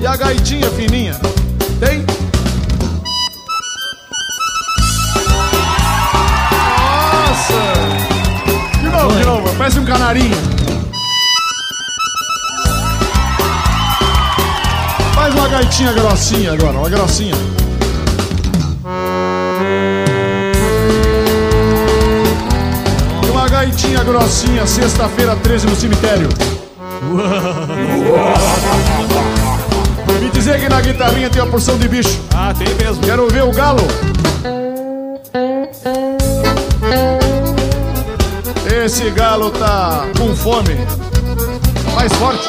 E a gaitinha fininha? Tem? Nossa! De novo, de novo, parece um canarinho. Faz uma gaitinha grossinha agora, uma grossinha. Uma gaitinha grossinha, sexta-feira 13 no cemitério. Me dizer que na guitarrinha tem uma porção de bicho. Ah, tem mesmo. Quero ver o galo. Esse galo tá com fome. Mais forte.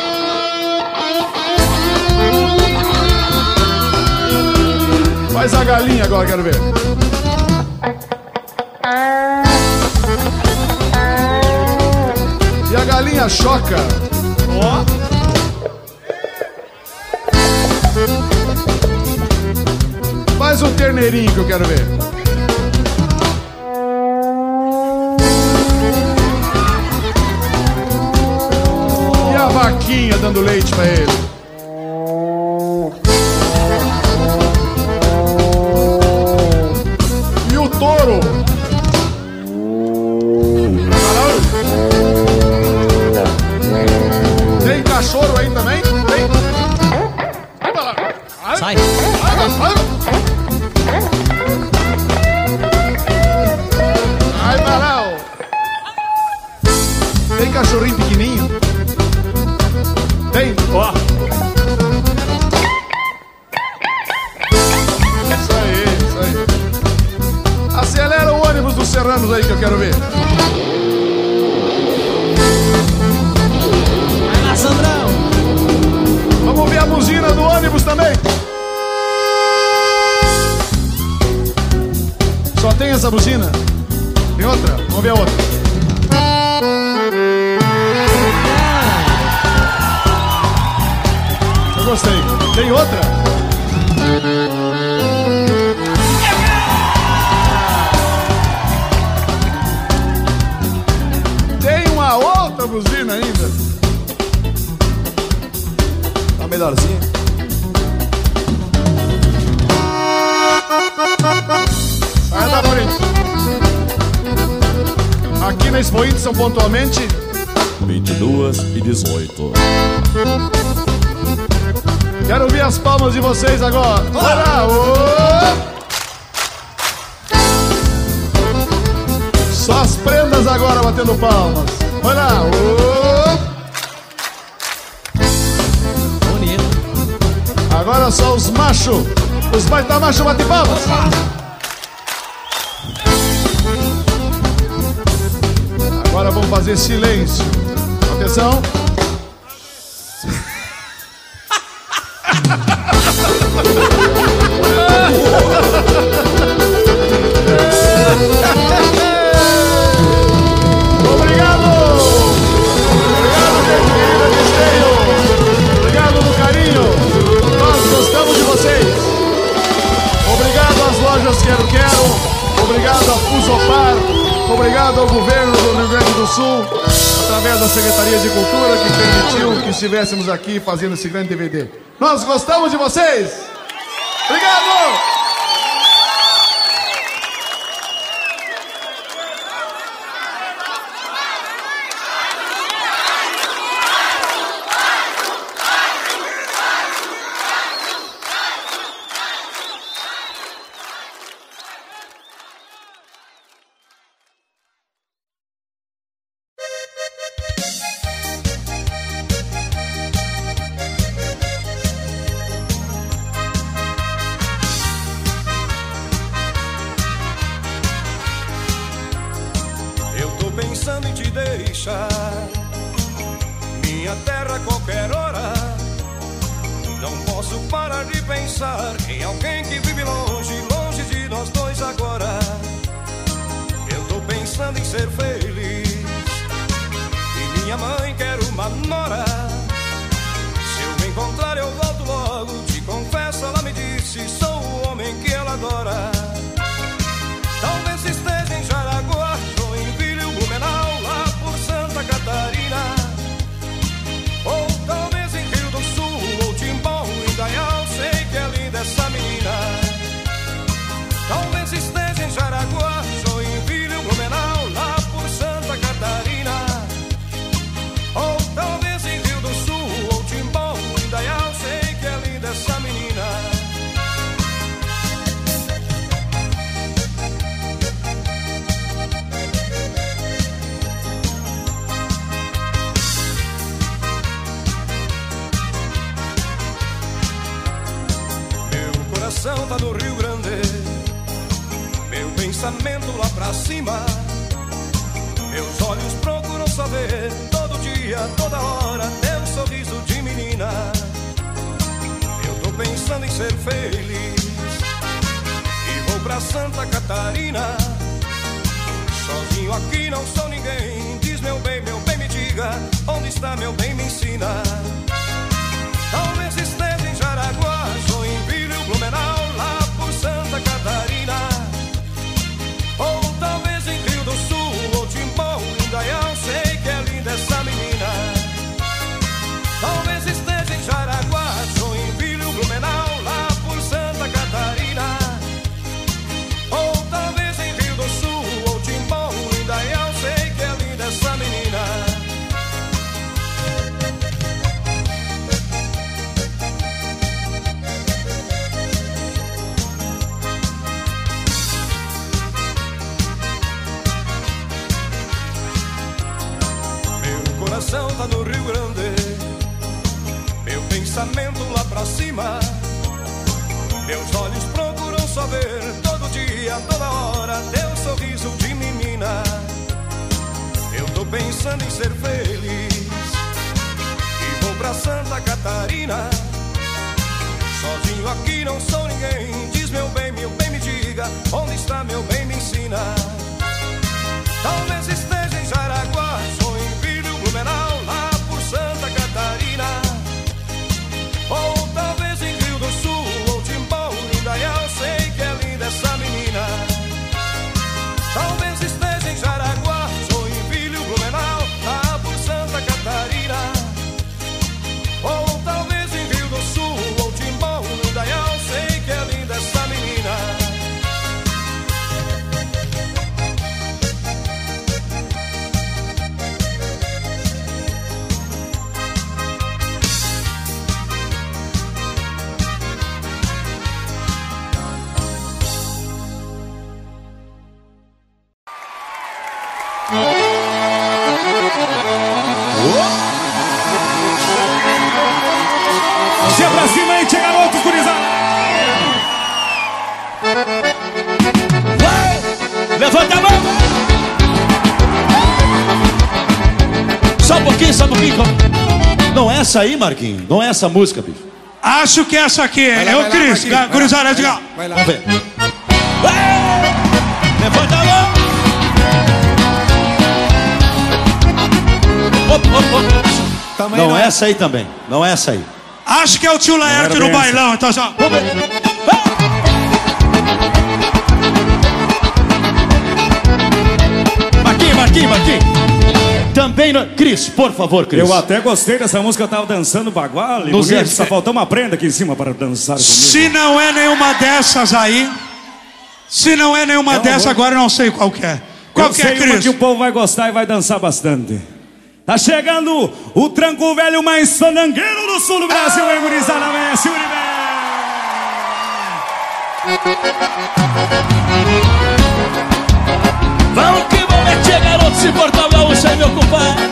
Faz a galinha agora, quero ver. Choca. Ó. Faz um terneirinho que eu quero ver. E a vaquinha dando leite pra ele. Obrigado ao governo do Rio Grande do Sul, através da Secretaria de Cultura, que permitiu que estivéssemos aqui fazendo esse grande DVD. Nós gostamos de vocês! Obrigado! Pensamento lá pra cima. Meus olhos procuram saber todo dia, toda hora, teu sorriso de menina. Eu tô pensando em ser feliz e vou pra Santa Catarina. Sozinho aqui não sou ninguém. Diz meu bem, meu bem, me diga onde está meu bem, me ensina. Talvez esteja Pouquinho, só um pouquinho. Não é essa aí, Marquinhos? Não é essa música, bicho. Acho que é essa aqui. Vai lá, é o Cris. Marquinhos, Gurizada, vai lá, diga. vai lá. Vamos ver. Levanta a mão! Op, op, op. Não é essa aí também. Não é essa aí. Acho que é o tio Laerte no bailão, então só. Marquinhos, Marquinhos, Marquinhos. Também, no... Cris, por favor, Cris. Eu até gostei dessa música, eu tava dançando bagual. Nos bonito, é- Só faltou uma prenda aqui em cima para dançar comigo. Se não é nenhuma dessas aí, se não é nenhuma uma um dessas, agora eu não sei qual que é. Qual eu que sei é, Cris? que o povo vai gostar e vai dançar bastante. Tá chegando o tranco velho mais sanangueiro do sul do Brasil, hein, gurizada? Messi Vamos garoto, se portar o gaúcho aí, meu compadre.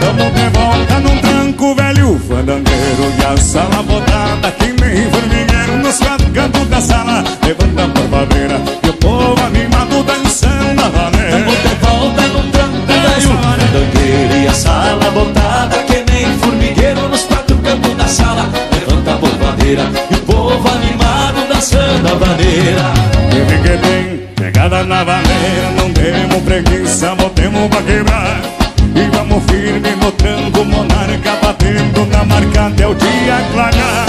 Tamo de volta num tranco velho fandangueiro E a sala botada que nem formigueiro Nos quatro cantos da sala Levanta a barbadeira E o povo animado dançando a bem, pegada na vaneira Não temos preguiça, botemos pra quebrar. E vamos firme no tranco monarca Batendo na marca até o dia clarear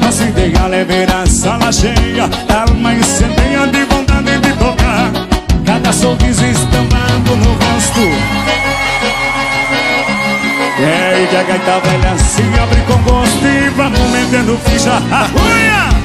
Nosso ideal é ver a sala cheia Alma incendeia de vontade de tocar. Cada sorriso estampado no rosto que a gaita velha se abre com gosto E vamos metendo ficha Arruia!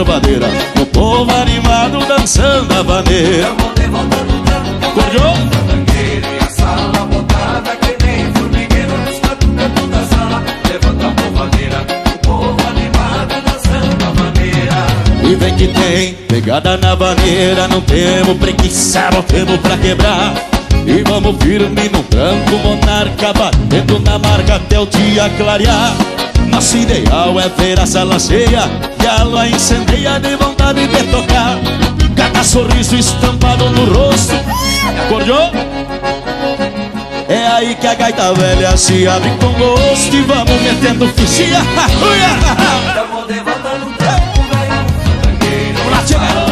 Porvadeira, o povo animado dançando a vaneira. Acordou? E a sala botada que nem formigueiro nos quatro cantos da sala. Levanta a polvadeira, o povo animado dançando a maneira. E vem que tem pegada na vaneira Não temos preguiça, não temos pra quebrar E vamos firme no tranco monarca Batendo na marca até o dia clarear Nosso ideal é ver a sala cheia E a lua incendeia de vontade de tocar. Cada sorriso estampado no rosto. Acordou? É aí que a gaita velha se abre com gosto E vamos metendo Tamo de volta no tranco, velho. Vamos lá,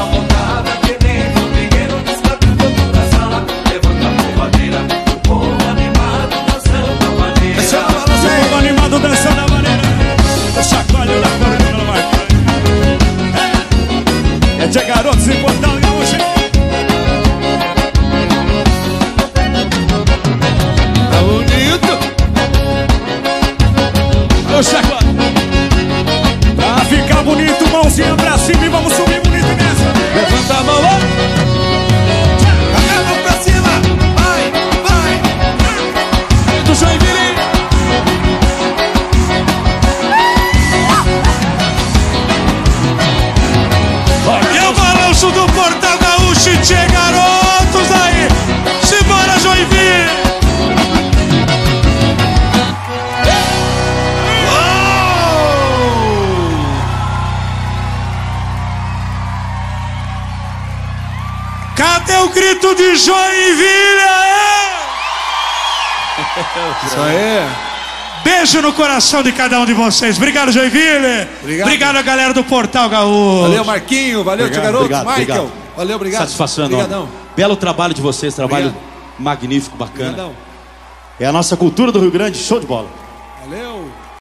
de Joinville? aê? Isso aí. Beijo no coração de cada um de vocês. Obrigado, Joinville. Obrigado. a galera do Portal Gaúcho. Valeu, Marquinho. Valeu, Obrigado, tio garoto. obrigado, Michael. obrigado. Valeu, obrigado. Satisfação enorme. Obrigadão. Belo trabalho de vocês, trabalho Obrigado. magnífico, bacana. Obrigadão. É a nossa cultura do Rio Grande, show de bola. Valeu.